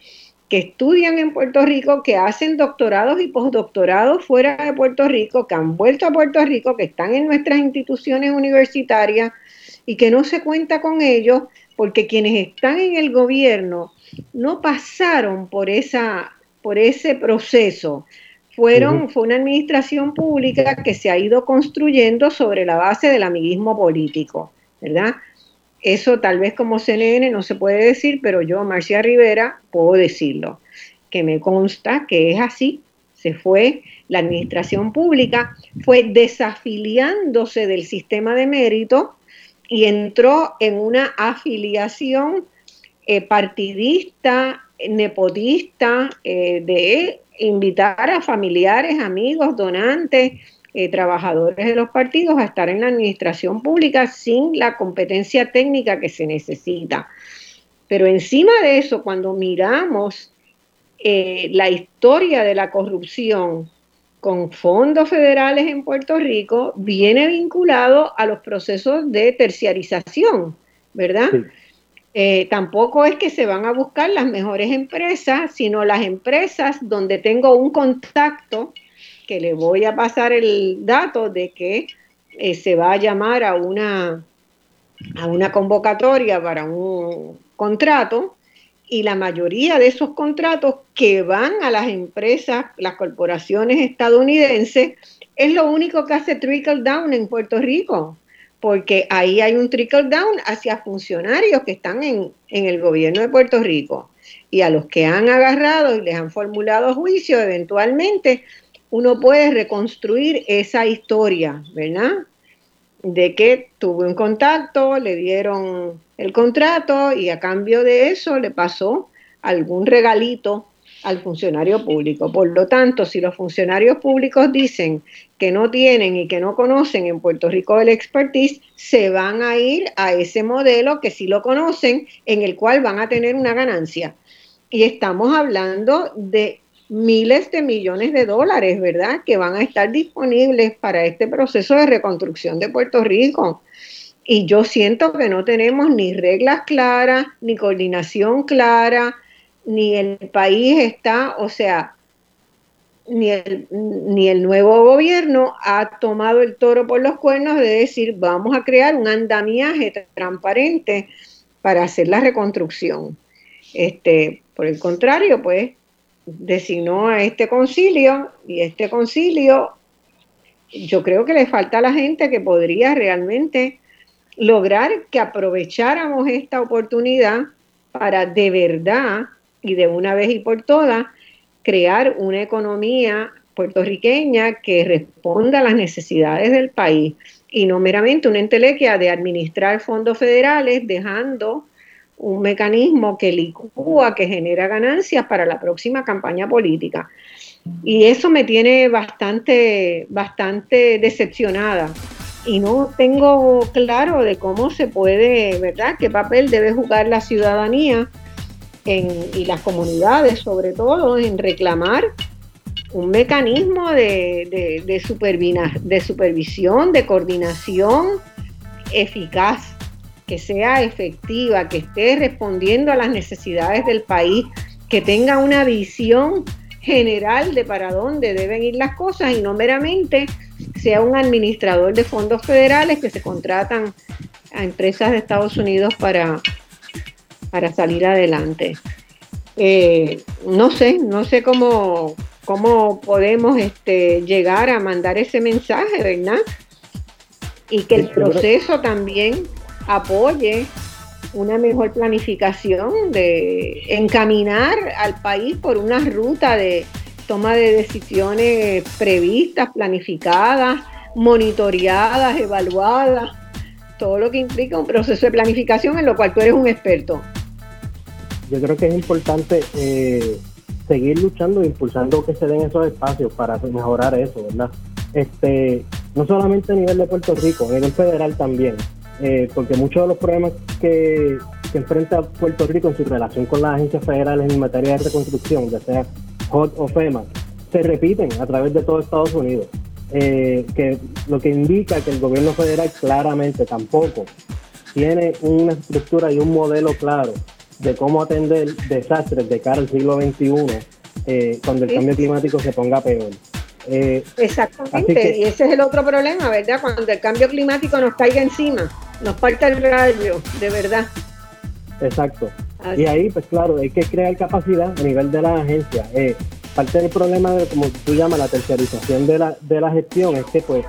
A: que estudian en Puerto Rico, que hacen doctorados y postdoctorados fuera de Puerto Rico, que han vuelto a Puerto Rico, que están en nuestras instituciones universitarias y que no se cuenta con ellos porque quienes están en el gobierno no pasaron por, esa, por ese proceso. Fueron, Fue una administración pública que se ha ido construyendo sobre la base del amiguismo político, ¿verdad? Eso tal vez como CNN no se puede decir, pero yo, Marcia Rivera, puedo decirlo, que me consta que es así. Se fue, la administración pública fue desafiliándose del sistema de mérito y entró en una afiliación eh, partidista, nepotista, eh, de invitar a familiares, amigos, donantes, eh, trabajadores de los partidos a estar en la administración pública sin la competencia técnica que se necesita. Pero encima de eso, cuando miramos eh, la historia de la corrupción con fondos federales en Puerto Rico, viene vinculado a los procesos de terciarización, ¿verdad? Eh, tampoco es que se van a buscar las mejores empresas, sino las empresas donde tengo un contacto que le voy a pasar el dato de que eh, se va a llamar a una, a una convocatoria para un contrato y la mayoría de esos contratos que van a las empresas, las corporaciones estadounidenses, es lo único que hace trickle down en Puerto Rico, porque ahí hay un trickle down hacia funcionarios que están en, en el gobierno de Puerto Rico y a los que han agarrado y les han formulado juicio eventualmente uno puede reconstruir esa historia, ¿verdad? De que tuvo un contacto, le dieron el contrato y a cambio de eso le pasó algún regalito al funcionario público. Por lo tanto, si los funcionarios públicos dicen que no tienen y que no conocen en Puerto Rico el expertise, se van a ir a ese modelo que sí lo conocen, en el cual van a tener una ganancia. Y estamos hablando de miles de millones de dólares, ¿verdad? Que van a estar disponibles para este proceso de reconstrucción de Puerto Rico. Y yo siento que no tenemos ni reglas claras, ni coordinación clara, ni el país está, o sea, ni el, ni el nuevo gobierno ha tomado el toro por los cuernos de decir vamos a crear un andamiaje transparente para hacer la reconstrucción. Este, por el contrario, pues designó a este concilio y este concilio yo creo que le falta a la gente que podría realmente lograr que aprovecháramos esta oportunidad para de verdad y de una vez y por todas crear una economía puertorriqueña que responda a las necesidades del país. Y no meramente una entelequia de administrar fondos federales dejando un mecanismo que licúa, que genera ganancias para la próxima campaña política. Y eso me tiene bastante, bastante decepcionada. Y no tengo claro de cómo se puede, ¿verdad? ¿Qué papel debe jugar la ciudadanía y las comunidades, sobre todo, en reclamar un mecanismo de, de, de supervisión, de coordinación eficaz que sea efectiva, que esté respondiendo a las necesidades del país, que tenga una visión general de para dónde deben ir las cosas y no meramente sea un administrador de fondos federales que se contratan a empresas de Estados Unidos para, para salir adelante. Eh, no sé, no sé cómo, cómo podemos este, llegar a mandar ese mensaje, ¿verdad? Y que el proceso también apoye una mejor planificación de encaminar al país por una ruta de toma de decisiones previstas, planificadas, monitoreadas, evaluadas, todo lo que implica un proceso de planificación en lo cual tú eres un experto.
D: Yo creo que es importante eh, seguir luchando e impulsando que se den esos espacios para mejorar eso, ¿verdad? Este, no solamente a nivel de Puerto Rico, a nivel federal también, eh, porque muchos de los problemas que, que, enfrenta Puerto Rico en su relación con las agencias federales en materia de reconstrucción, ya sea HOT o FEMA, se repiten a través de todo Estados Unidos. Eh, que lo que indica que el gobierno federal claramente tampoco tiene una estructura y un modelo claro de cómo atender desastres de cara al siglo XXI eh, cuando el cambio climático se ponga peor.
A: Eh, Exactamente, y ese es el otro problema, ¿verdad? Cuando el cambio climático nos caiga encima, nos falta el rayo, de verdad.
D: Exacto. Y ahí, pues claro, hay que crear capacidad a nivel de la agencia. Eh, parte del problema, de, como tú llamas, la tercerización de la, de la gestión es que, pues,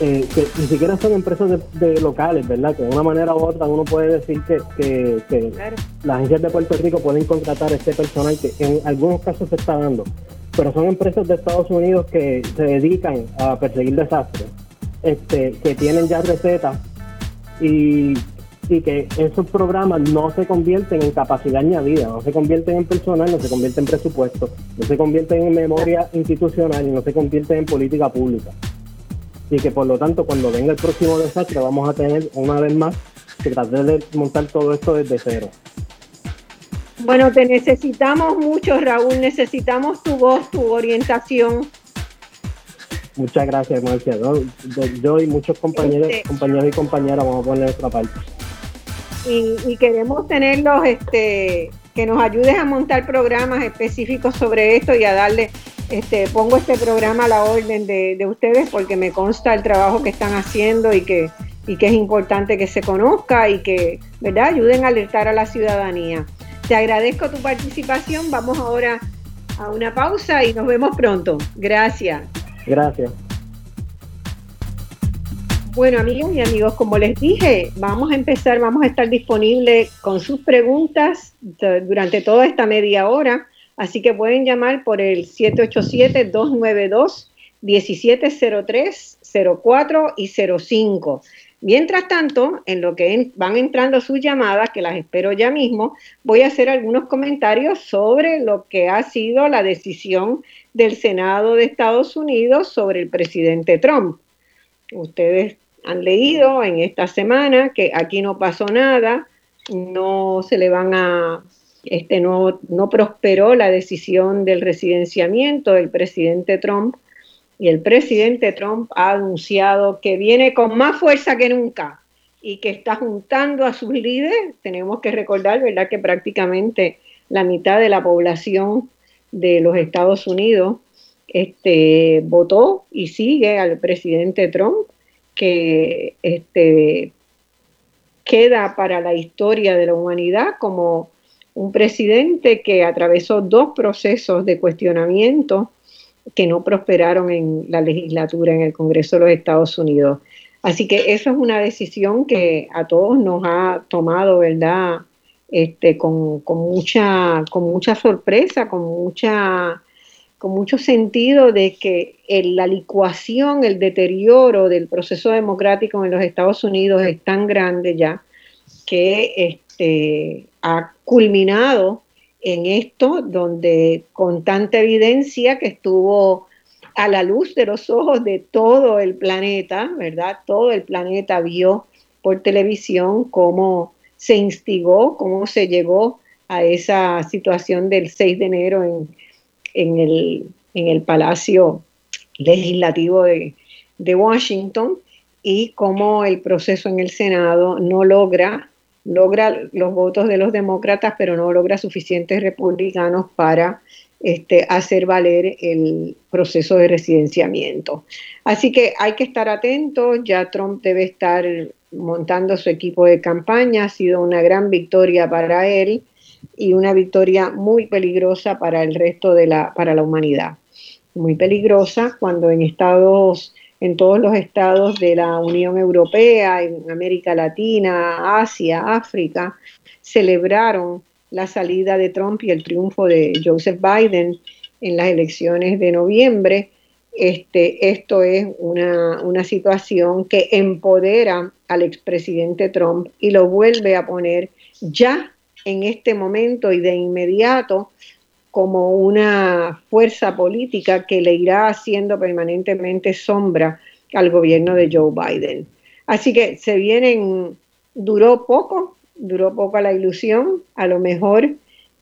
D: eh, que ni siquiera son empresas de, locales, ¿verdad? Que de una manera u otra uno puede decir que, que, las agencias de Puerto Rico pueden contratar a este personal que en algunos casos se está dando, pero son empresas de Estados Unidos que se dedican a perseguir desastres, este, que tienen ya recetas y que esos programas no se convierten en capacidad añadida, no se convierten en personal, no se convierten en presupuesto, no se convierten en memoria institucional y no se convierten en política pública. Y que por lo tanto cuando venga el próximo desastre vamos a tener una vez más que tratar de montar todo esto desde cero.
A: Bueno, te necesitamos mucho, Raúl, necesitamos tu voz, tu orientación.
D: Muchas gracias, Marcia. Yo, y muchos compañeros, este compañeros y compañeras vamos a poner nuestra parte
A: y, queremos tenerlos, este, que nos ayudes a montar programas específicos sobre esto y a darle, este, pongo este programa a la orden de, ustedes porque me consta el trabajo que están haciendo y que, y que es importante que se conozca y que, ¿verdad?, ayuden a alertar a la ciudadanía. Te agradezco tu participación. Vamos ahora a una pausa y nos vemos pronto. Gracias.
D: Gracias.
A: Bueno, amigos y amigos, como les dije, vamos a empezar, vamos a estar disponibles con sus preguntas durante toda esta media hora, así que pueden llamar por el 787-292-1703, 04 y 05. Mientras tanto, en lo que van entrando sus llamadas, que las espero ya mismo, voy a hacer algunos comentarios sobre lo que ha sido la decisión del Senado de Estados Unidos sobre el presidente Trump. Ustedes han leído en esta semana que aquí no pasó nada, no se le van a, este, no, prosperó la decisión del residenciamiento del presidente Trump y el presidente Trump ha anunciado que viene con más fuerza que nunca y que está juntando a sus líderes. Tenemos que recordar, ¿verdad?, que prácticamente la mitad de la población de los Estados Unidos este, votó y sigue al presidente Trump que este, queda para la historia de la humanidad como un presidente que atravesó dos procesos de cuestionamiento que no prosperaron en la legislatura en el Congreso de los Estados Unidos. Así que eso es una decisión que a todos nos ha tomado, ¿verdad? Este, con, mucha, con mucha sorpresa, con mucha con mucho sentido de que la licuación, el deterioro del proceso democrático en los Estados Unidos es tan grande ya que este, ha culminado en esto, donde con tanta evidencia que estuvo a la luz de los ojos de todo el planeta, ¿verdad? Todo el planeta vio por televisión cómo se instigó, cómo se llegó a esa situación del 6 de enero en, el, en el Palacio Legislativo de, Washington y cómo el proceso en el Senado no logra, logra los votos de los demócratas, pero no logra suficientes republicanos para este, hacer valer el proceso de residenciamiento. Así que hay que estar atentos, ya Trump debe estar montando su equipo de campaña, ha sido una gran victoria para él y una victoria muy peligrosa para el resto de la, para la humanidad. muy peligrosa cuando en estados, en todos los estados de la Unión Europea, en América Latina, Asia, África, celebraron la salida de Trump y el triunfo de Joseph Biden en las elecciones de noviembre. Este, esto es una, una situación que empodera al expresidente Trump y lo vuelve a poner ya en este momento y de inmediato como una fuerza política que le irá haciendo permanentemente sombra al gobierno de Joe Biden. Así que se vienen, duró poco, duró poco la ilusión, a lo mejor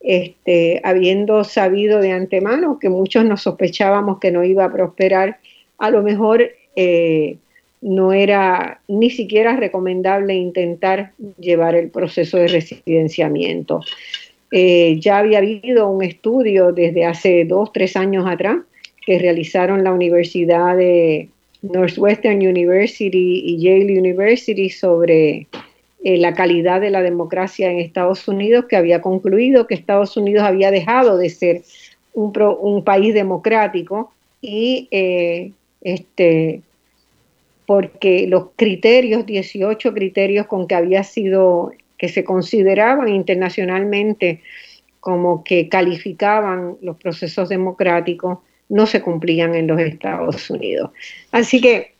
A: este, habiendo sabido de antemano que muchos nos sospechábamos que no iba a prosperar, a lo mejor eh, no era ni siquiera recomendable intentar llevar el proceso de residenciamiento. Eh, ya había habido un estudio desde hace dos, tres años atrás que realizaron la Universidad de Northwestern University y Yale University sobre eh, la calidad de la democracia en Estados Unidos, que había concluido que Estados Unidos había dejado de ser un, país democrático y eh, este, porque los criterios, 18 criterios con que había sido, que se consideraban internacionalmente como que calificaban los procesos democráticos, no se cumplían en los Estados Unidos. Así que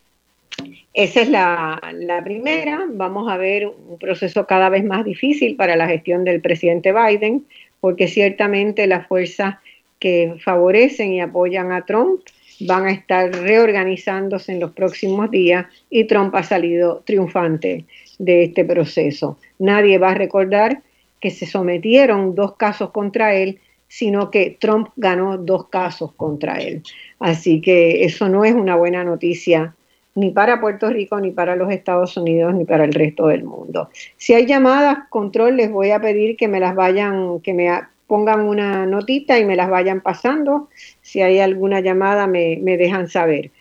A: esa es la, primera. Vamos a ver un proceso cada vez más difícil para la gestión del presidente Biden, porque ciertamente las fuerzas que favorecen y apoyan a Trump van a estar reorganizándose en los próximos días y Trump ha salido triunfante de este proceso. Nadie va a recordar que se sometieron dos casos contra él, sino que Trump ganó dos casos contra él. Así que eso no es una buena noticia ni para Puerto Rico, ni para los Estados Unidos, ni para el resto del mundo. Si hay llamadas, control, les voy a pedir que me las vayan, que me pongan una notita y me las vayan pasando. Si hay alguna llamada, me, dejan saber.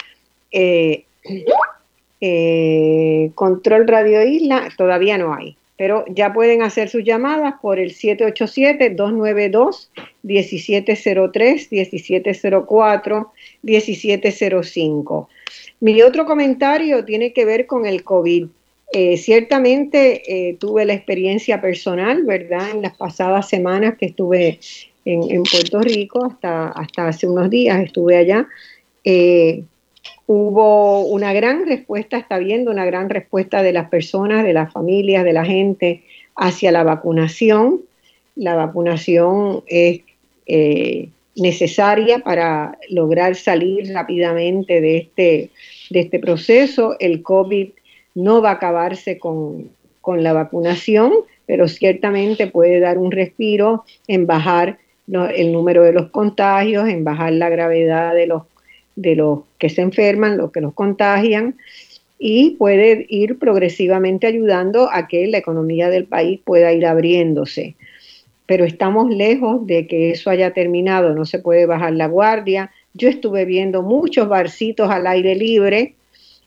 A: Eh, eh, control Radio Isla, todavía no hay, pero ya pueden hacer sus llamadas por el 787-292-1703, 1704, 1705. Mi otro comentario tiene que ver con el COVID. Eh, ciertamente eh, tuve la experiencia personal, ¿verdad? En las pasadas semanas que estuve en, Puerto Rico, hasta, hasta hace unos días estuve allá. Eh, hubo una gran respuesta, está viendo una gran respuesta de las personas, de las familias, de la gente hacia la vacunación. La vacunación es necesaria para lograr salir rápidamente de este, de este proceso. El COVID no va a acabarse con, la vacunación, pero ciertamente puede dar un respiro en bajar el número de los contagios, en bajar la gravedad de los, de los que se enferman, los que los contagian, y puede ir progresivamente ayudando a que la economía del país pueda ir abriéndose. Pero estamos lejos de que eso haya terminado, no se puede bajar la guardia. Yo estuve viendo muchos barcitos al aire libre,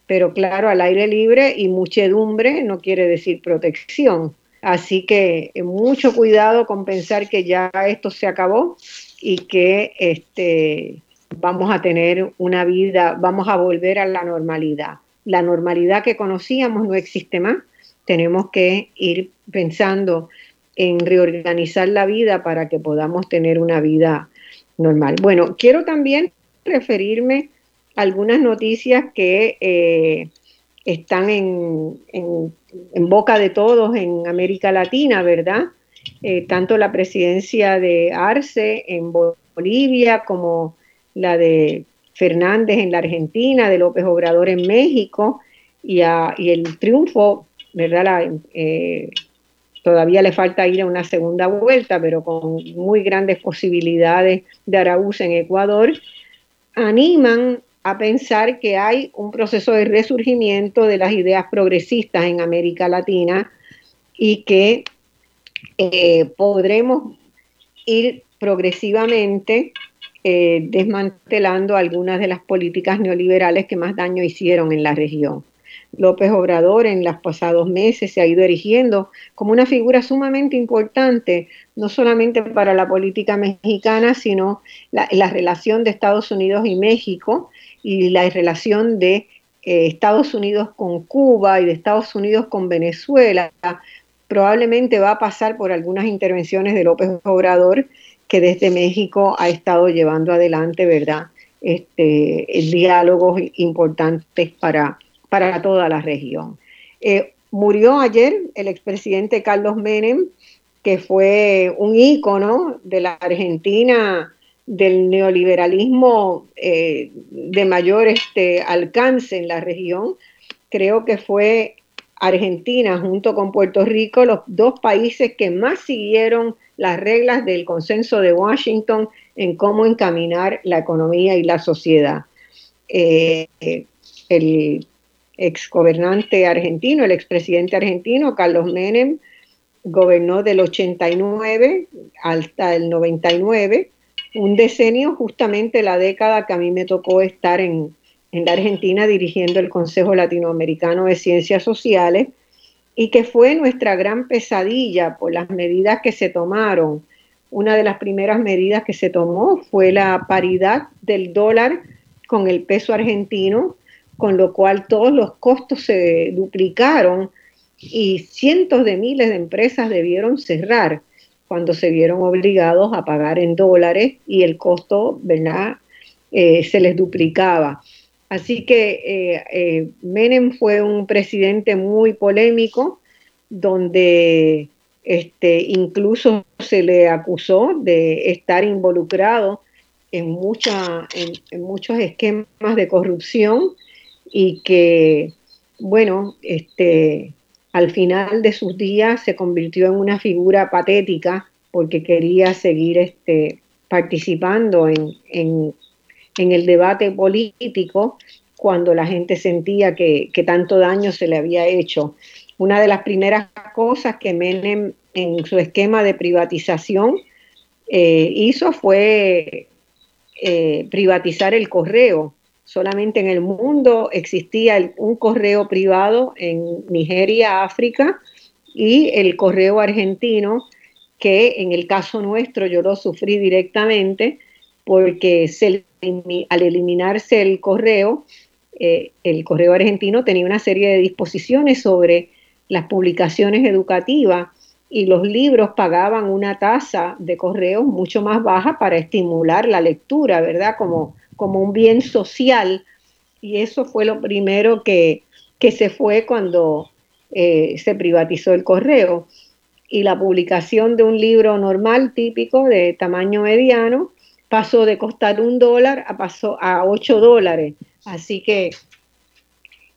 A: pero claro, al aire libre y muchedumbre no quiere decir protección. Así que eh, mucho cuidado con pensar que ya esto se acabó y que este, vamos a tener una vida, vamos a volver a la normalidad. La normalidad que conocíamos no existe más. Tenemos que ir pensando en reorganizar la vida para que podamos tener una vida normal. Bueno, quiero también referirme algunas noticias que eh, están en, boca de todos en América Latina, ¿verdad? Eh, tanto la presidencia de Arce en Bolivia como la de Fernández en la Argentina, de López Obrador en México y, el triunfo, ¿verdad? Eh, todavía le falta ir a una segunda vuelta, pero con muy grandes posibilidades de Araúz en Ecuador, animan a pensar que hay un proceso de resurgimiento de las ideas progresistas en América Latina y que eh, podremos ir progresivamente eh, desmantelando algunas de las políticas neoliberales que más daño hicieron en la región. López Obrador en los pasados meses se ha ido erigiendo como una figura sumamente importante, no solamente para la política mexicana, sino la, relación de Estados Unidos y México y la relación de eh, Estados Unidos con Cuba y de Estados Unidos con Venezuela. Probablemente va a pasar por algunas intervenciones de López Obrador que desde México ha estado llevando adelante, ¿verdad? Este, diálogos importantes para para toda la región. Eh, murió ayer el expresidente Carlos Menem, que fue un ícono de la Argentina del neoliberalismo eh, de mayor este, alcance en la región. Creo que fue Argentina junto con Puerto Rico los dos países que más siguieron las reglas del consenso de Washington en cómo encaminar la economía y la sociedad. Eh, el ex gobernante argentino, el expresidente argentino, Carlos Menem, gobernó del 89 hasta el 99, un decenio, justamente la década que a mí me tocó estar en, en la Argentina dirigiendo el Consejo Latinoamericano de Ciencias Sociales, y que fue nuestra gran pesadilla por las medidas que se tomaron. Una de las primeras medidas que se tomó fue la paridad del dólar con el peso argentino, con lo cual todos los costos se duplicaron y cientos de miles de empresas debieron cerrar cuando se vieron obligados a pagar en dólares y el costo, ¿verdad?, eh, se les duplicaba. Así que eh, eh, Menem fue un presidente muy polémico, donde este, incluso se le acusó de estar involucrado en, mucha, en muchos esquemas de corrupción y que, bueno, este, al final de sus días se convirtió en una figura patética porque quería seguir este, participando en, en, el debate político cuando la gente sentía que, tanto daño se le había hecho. Una de las primeras cosas que Menem en su esquema de privatización eh, hizo fue eh, privatizar el correo solamente en el mundo existía un correo privado en Nigeria, África, y el correo argentino, que en el caso nuestro yo lo sufrí directamente porque al eliminarse el correo, eh, el correo argentino tenía una serie de disposiciones sobre las publicaciones educativas y los libros pagaban una tasa de correo mucho más baja para estimular la lectura, ¿verdad? Como como un bien social y eso fue lo primero que, se fue cuando eh, se privatizó el correo. Y la publicación de un libro normal, típico, de tamaño mediano, pasó de costar un dólar a, pasó a ocho dólares. Así que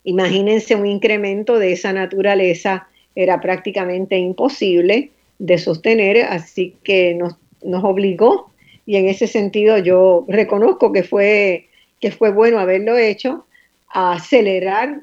A: imagínense un incremento de esa naturaleza, era prácticamente imposible de sostener, así que nos, nos obligó y en ese sentido yo reconozco que fue, que fue bueno haberlo hecho, acelerar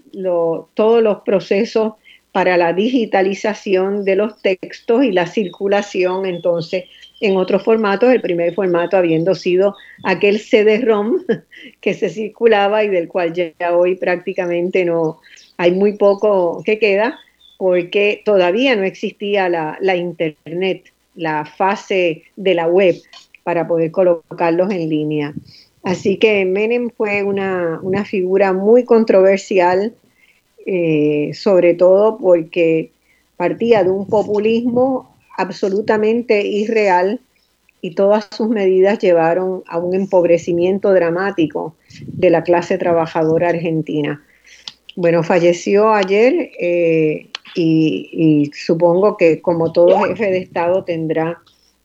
A: todos los procesos para la digitalización de los textos y la circulación entonces en otros formatos, el primer formato habiendo sido aquel CD-ROM que se circulaba y del cual ya hoy prácticamente no hay muy poco que queda porque todavía no existía la internet, la fase de la web para poder colocarlos en línea. Así que Menem fue una, figura muy controversial, eh, sobre todo porque partía de un populismo absolutamente irreal y todas sus medidas llevaron a un empobrecimiento dramático de la clase trabajadora argentina. Bueno, falleció ayer eh, y, supongo que como todo jefe de Estado tendrá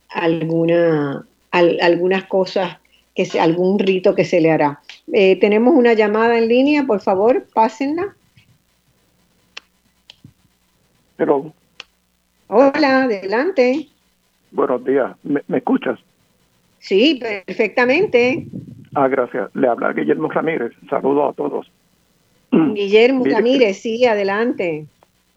A: alguna algunas cosas, que se, algún rito que se le hará. Eh, tenemos una llamada en línea, por favor, pásenla.
E: Pero.
A: Hola, adelante.
E: Buenos días, ¿me, escuchas?
A: Sí, perfectamente.
E: Ah, gracias. Le habla Guillermo Ramírez. Saludos a todos.
A: Guillermo Ramírez, sí, adelante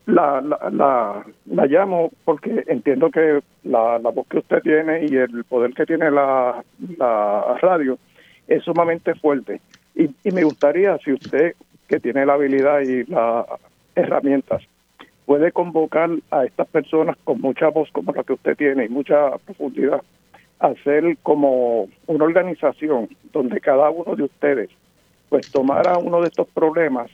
E: la, la, la, llamo porque entiendo que la, la, voz que usted tiene y el poder que tiene la, la radio es sumamente fuerte. Y, y me gustaría, si usted, que tiene la habilidad y las herramientas, puede convocar a estas personas con mucha voz como la que usted tiene y mucha profundidad, hacer como una organización donde cada uno de ustedes pues tomara uno de estos problemas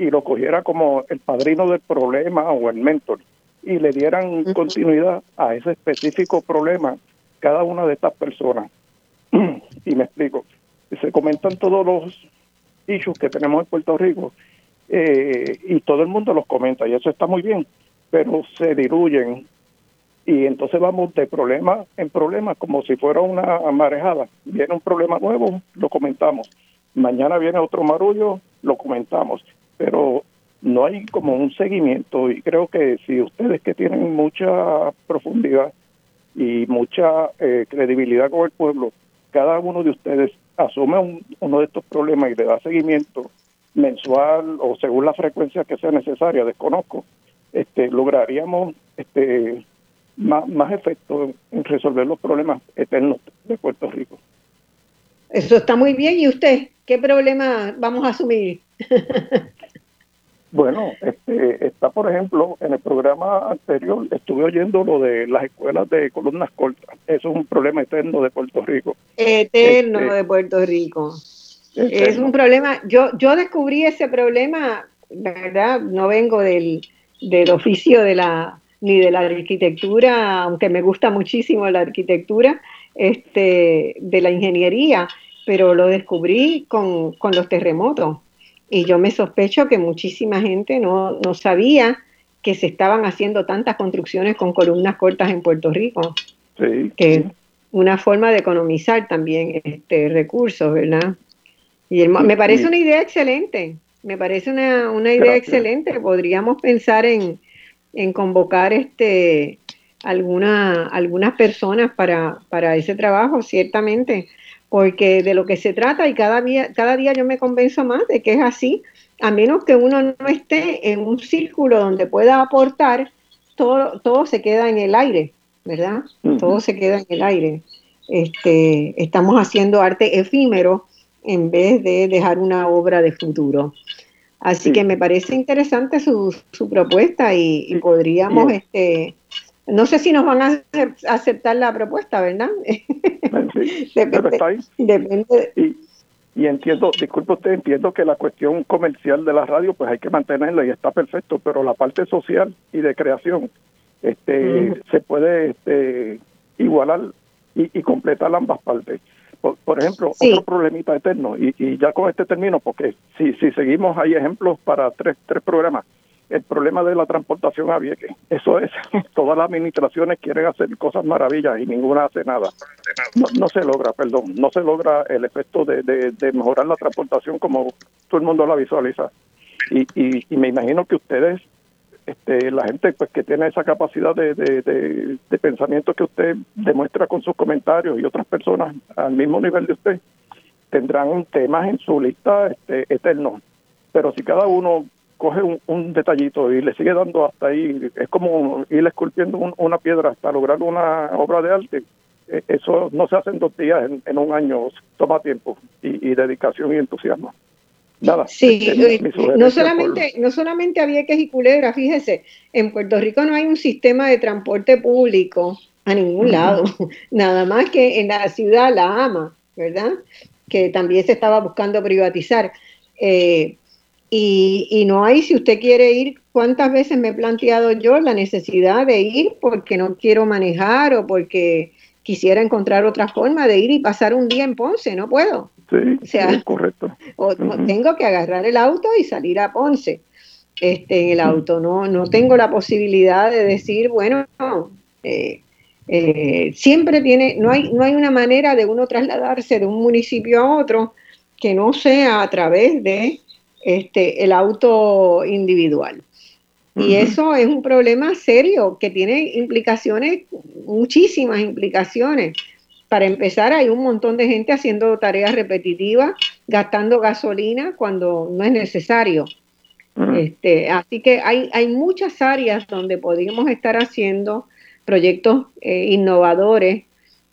E: y lo cogiera como el padrino del problema o el mentor y le dieran continuidad a ese específico problema cada una de estas personas. y me explico. Se comentan todos los issues que tenemos en Puerto Rico eh, y todo el mundo los comenta y eso está muy bien, pero se diluyen y entonces vamos de problema en problema como si fuera una marejada. Viene un problema nuevo, lo comentamos. Mañana viene otro marullo, lo comentamos. Pero no hay como un seguimiento y creo que si ustedes que tienen mucha profundidad y mucha eh, credibilidad con el pueblo, cada uno de ustedes asume uno de estos problemas y le da seguimiento mensual o según la frecuencia que sea necesaria, desconozco, este, lograríamos este, más, más efecto en resolver los problemas eternos de Puerto Rico.
A: Eso está muy bien. ¿Y usted qué problema vamos a asumir?
E: Bueno, este, está, por ejemplo, en el programa anterior estuve oyendo lo de las escuelas de columnas cortas. Eso es un problema eterno de Puerto Rico.
A: Eterno este, de Puerto Rico. Es un problema. Yo, yo descubrí ese problema, la verdad, no vengo del, del oficio de la ni de la arquitectura, aunque me gusta muchísimo la arquitectura, este, de la ingeniería, pero lo descubrí con, con los terremotos y yo me sospecho que muchísima gente no, no sabía que se estaban haciendo tantas construcciones con columnas cortas en Puerto Rico.
E: Sí.
A: Que es una forma de economizar también este recursos, ¿verdad? Y me parece una idea excelente, me parece una, una idea excelente. Podríamos pensar en, en convocar este alguna, algunas personas para, para ese trabajo, ciertamente porque de lo que se trata y cada día, cada día yo me convenzo más de que es así, a menos que uno no esté en un círculo donde pueda aportar, todo, todo se queda en el aire, ¿verdad? Todo se queda en el aire. Este, estamos haciendo arte efímero en vez de dejar una obra de futuro. Así que me parece interesante su, su propuesta y, podríamos este, no sé si nos van a aceptar la propuesta, ¿verdad?
E: Sí, depende, Y, entiendo, disculpe usted, entiendo que la cuestión comercial de la radio pues hay que mantenerla y está perfecto, pero la parte social y de creación este se puede este, igualar y, completar ambas partes. Por, ejemplo, otro problemita eterno, y, y ya con este término, porque si, si seguimos, hay ejemplos para tres, tres programas el problema de la transportación a Vieques. Eso es, todas las administraciones quieren hacer cosas maravillas y ninguna hace nada. No, se logra, perdón, no se logra el efecto de, de, mejorar la transportación como todo el mundo la visualiza. Y, y, me imagino que ustedes, este, la gente pues que tiene esa capacidad de, de, pensamiento que usted demuestra con sus comentarios y otras personas al mismo nivel de usted, tendrán temas en su lista este, eternos. Pero si cada uno coge un, detallito y le sigue dando hasta ahí, es como ir esculpiendo una piedra hasta lograr una obra de arte. E, eso no se hace en dos días, en, un año, toma tiempo y, dedicación y entusiasmo. Nada.
A: Sí, este, no solamente, no solamente había que y Culebra, fíjese, en Puerto Rico no hay un sistema de transporte público a ningún lado, nada más que en la ciudad La Ama, ¿verdad? Que también se estaba buscando privatizar. Eh, y, no hay, si usted quiere ir, ¿cuántas veces me he planteado yo la necesidad de ir porque no quiero manejar o porque quisiera encontrar otra forma de ir y pasar un día en Ponce? No puedo.
E: Sí, o sea, correcto.
A: O, Tengo que agarrar el auto y salir a Ponce este, en el auto. No, no tengo la posibilidad de decir, bueno, eh, eh, siempre tiene, no hay, no hay una manera de uno trasladarse de un municipio a otro que no sea a través de este, el auto individual. Y eso es un problema serio que tiene implicaciones, muchísimas implicaciones. Para empezar, hay un montón de gente haciendo tareas repetitivas, gastando gasolina cuando no es necesario. este, así que hay, hay muchas áreas donde podríamos estar haciendo proyectos eh, innovadores,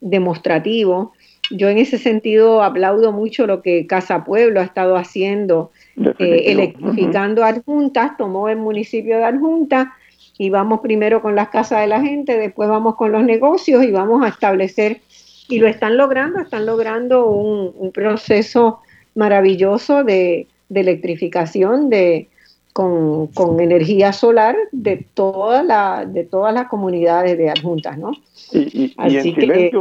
A: demostrativos, yo en ese sentido aplaudo mucho lo que Casa Pueblo ha estado haciendo, eh, electrificando adjuntas, tomó el municipio de adjunta y vamos primero con las casas de la gente, después vamos con los negocios y vamos a establecer, y lo están logrando, están logrando un, proceso maravilloso de, electrificación de, con, energía solar de, toda la, de todas las comunidades de adjuntas, ¿no?
E: Y, Así que,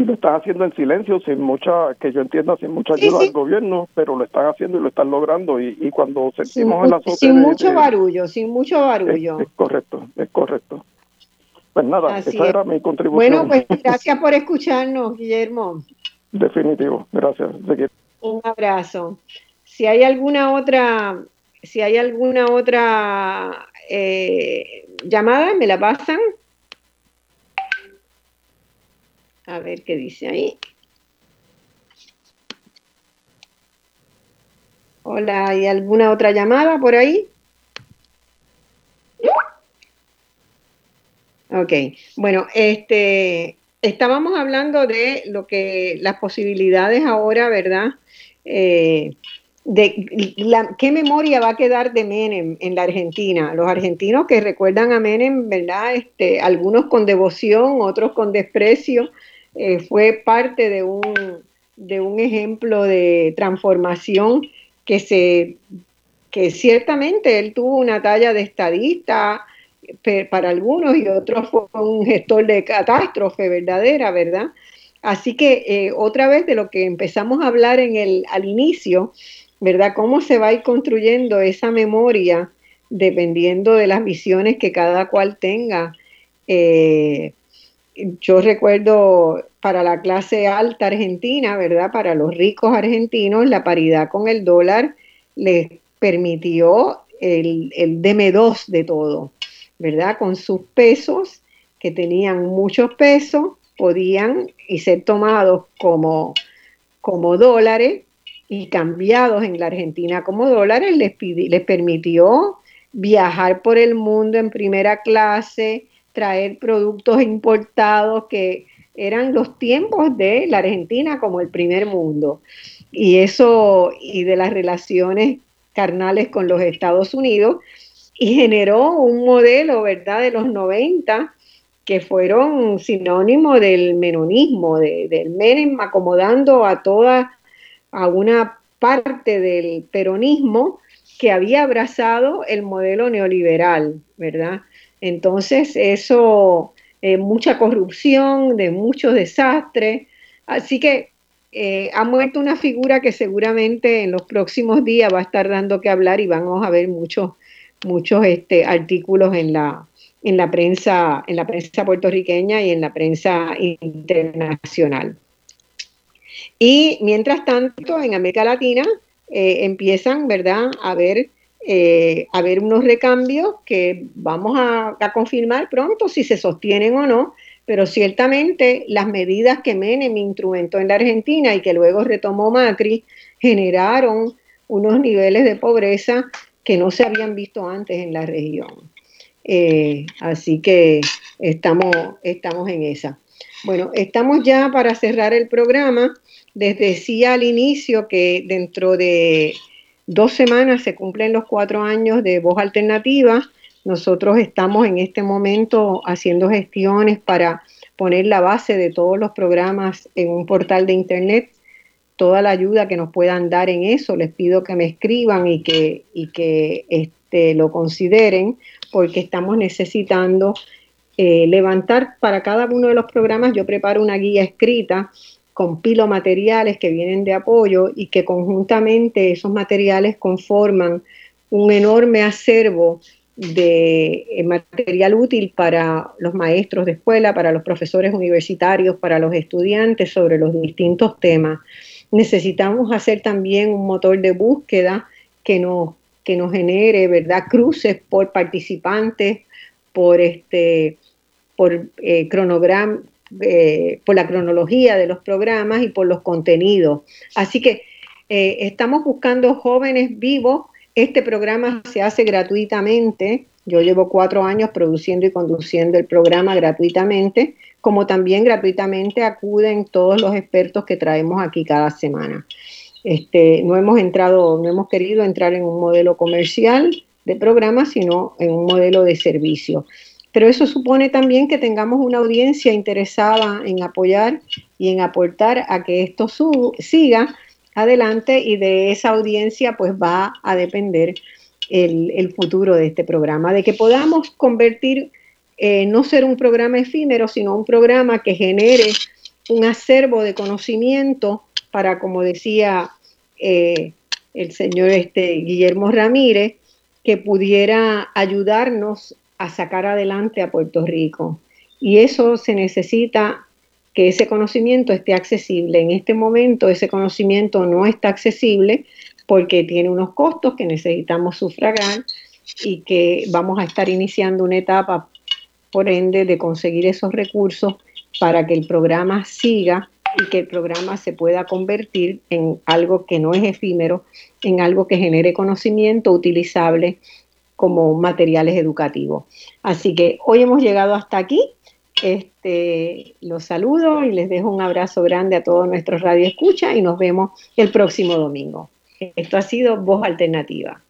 E: y lo están haciendo en silencio, sin mucha, que yo entienda, sin mucha ayuda del gobierno, pero lo están haciendo y lo están logrando. Y, y cuando sentimos el azote.
A: Sin mucho barullo, sin mucho barullo.
E: Es, correcto, es correcto. Pues nada, esa era mi contribución.
A: Bueno, pues gracias por escucharnos, Guillermo.
E: Definitivo, gracias.
A: Un abrazo. Si hay alguna otra, si hay alguna otra eh, llamada, me la pasan. A ver qué dice ahí. Hola, ¿hay alguna otra llamada por ahí? Ok, bueno, este, estábamos hablando de lo que las posibilidades ahora, ¿verdad? Eh, de la, qué memoria va a quedar de Menem en la Argentina. Los argentinos que recuerdan a Menem, ¿verdad? Este, algunos con devoción, otros con desprecio, eh, fue parte de un, de un ejemplo de transformación que se que ciertamente él tuvo una talla de estadista para algunos y otros fue un gestor de catástrofe verdadera, ¿verdad? Así que eh, otra vez de lo que empezamos a hablar en el, al inicio, ¿verdad? Cómo se va a ir construyendo esa memoria dependiendo de las visiones que cada cual tenga. Eh, yo recuerdo para la clase alta argentina, ¿verdad? Para los ricos argentinos, la paridad con el dólar les permitió el, el DM2 de todo, ¿verdad? Con sus pesos, que tenían muchos pesos, podían y ser tomados como, como dólares y cambiados en la Argentina como dólares, les, les permitió viajar por el mundo en primera clase, traer productos importados que eran los tiempos de la Argentina como el primer mundo. Y eso, y de las relaciones carnales con los Estados Unidos, y generó un modelo, ¿verdad?, de los 90 que fueron sinónimo del menonismo, del Menem acomodando a toda, a una parte del peronismo que había abrazado el modelo neoliberal, ¿verdad? Entonces, eso, eh, mucha corrupción, de muchos desastres. Así que eh, ha muerto una figura que seguramente en los próximos días va a estar dando que hablar y vamos a ver muchos, muchos este, artículos en la, en la prensa, en la prensa puertorriqueña y en la prensa internacional. Y mientras tanto, en América Latina eh, empiezan, ¿verdad?, a ver eh, haber unos recambios que vamos a, confirmar pronto si se sostienen o no, pero ciertamente las medidas que Menem instrumentó en la Argentina y que luego retomó Macri generaron unos niveles de pobreza que no se habían visto antes en la región. Eh, así que estamos, estamos en esa. Bueno, estamos ya para cerrar el programa. Les decía al inicio que dentro de dos semanas se cumplen los cuatro años de Voz Alternativa. Nosotros estamos en este momento haciendo gestiones para poner la base de todos los programas en un portal de internet. Toda la ayuda que nos puedan dar en eso, les pido que me escriban y que, y que este, lo consideren, porque estamos necesitando eh, levantar para cada uno de los programas. Yo preparo una guía escrita compilo materiales que vienen de apoyo y que conjuntamente esos materiales conforman un enorme acervo de eh, material útil para los maestros de escuela, para los profesores universitarios, para los estudiantes sobre los distintos temas. Necesitamos hacer también un motor de búsqueda que nos, que nos genere, ¿verdad?, cruces por participantes, por este por eh, eh, por la cronología de los programas y por los contenidos. Así que eh, estamos buscando jóvenes vivos. Este programa se hace gratuitamente. Yo llevo cuatro años produciendo y conduciendo el programa gratuitamente como también gratuitamente acuden todos los expertos que traemos aquí cada semana. Este, no hemos entrado, no hemos querido entrar en un modelo comercial de programa, sino en un modelo de servicio. Pero eso supone también que tengamos una audiencia interesada en apoyar y en aportar a que esto siga adelante y de esa audiencia pues va a depender el, futuro de este programa, de que podamos convertir, eh, no ser un programa efímero, sino un programa que genere un acervo de conocimiento para, como decía eh, el señor este, Guillermo Ramírez, que pudiera ayudarnos a sacar adelante a Puerto Rico. Y eso se necesita que ese conocimiento esté accesible. En este momento ese conocimiento no está accesible porque tiene unos costos que necesitamos sufragar y que vamos a estar iniciando una etapa, por ende, de conseguir esos recursos para que el programa siga y que el programa se pueda convertir en algo que no es efímero, en algo que genere conocimiento utilizable como materiales educativos. Así que hoy hemos llegado hasta aquí. Este, los saludo y les dejo un abrazo grande a todos nuestros radioescuchas y nos vemos el próximo domingo. Esto ha sido Voz Alternativa.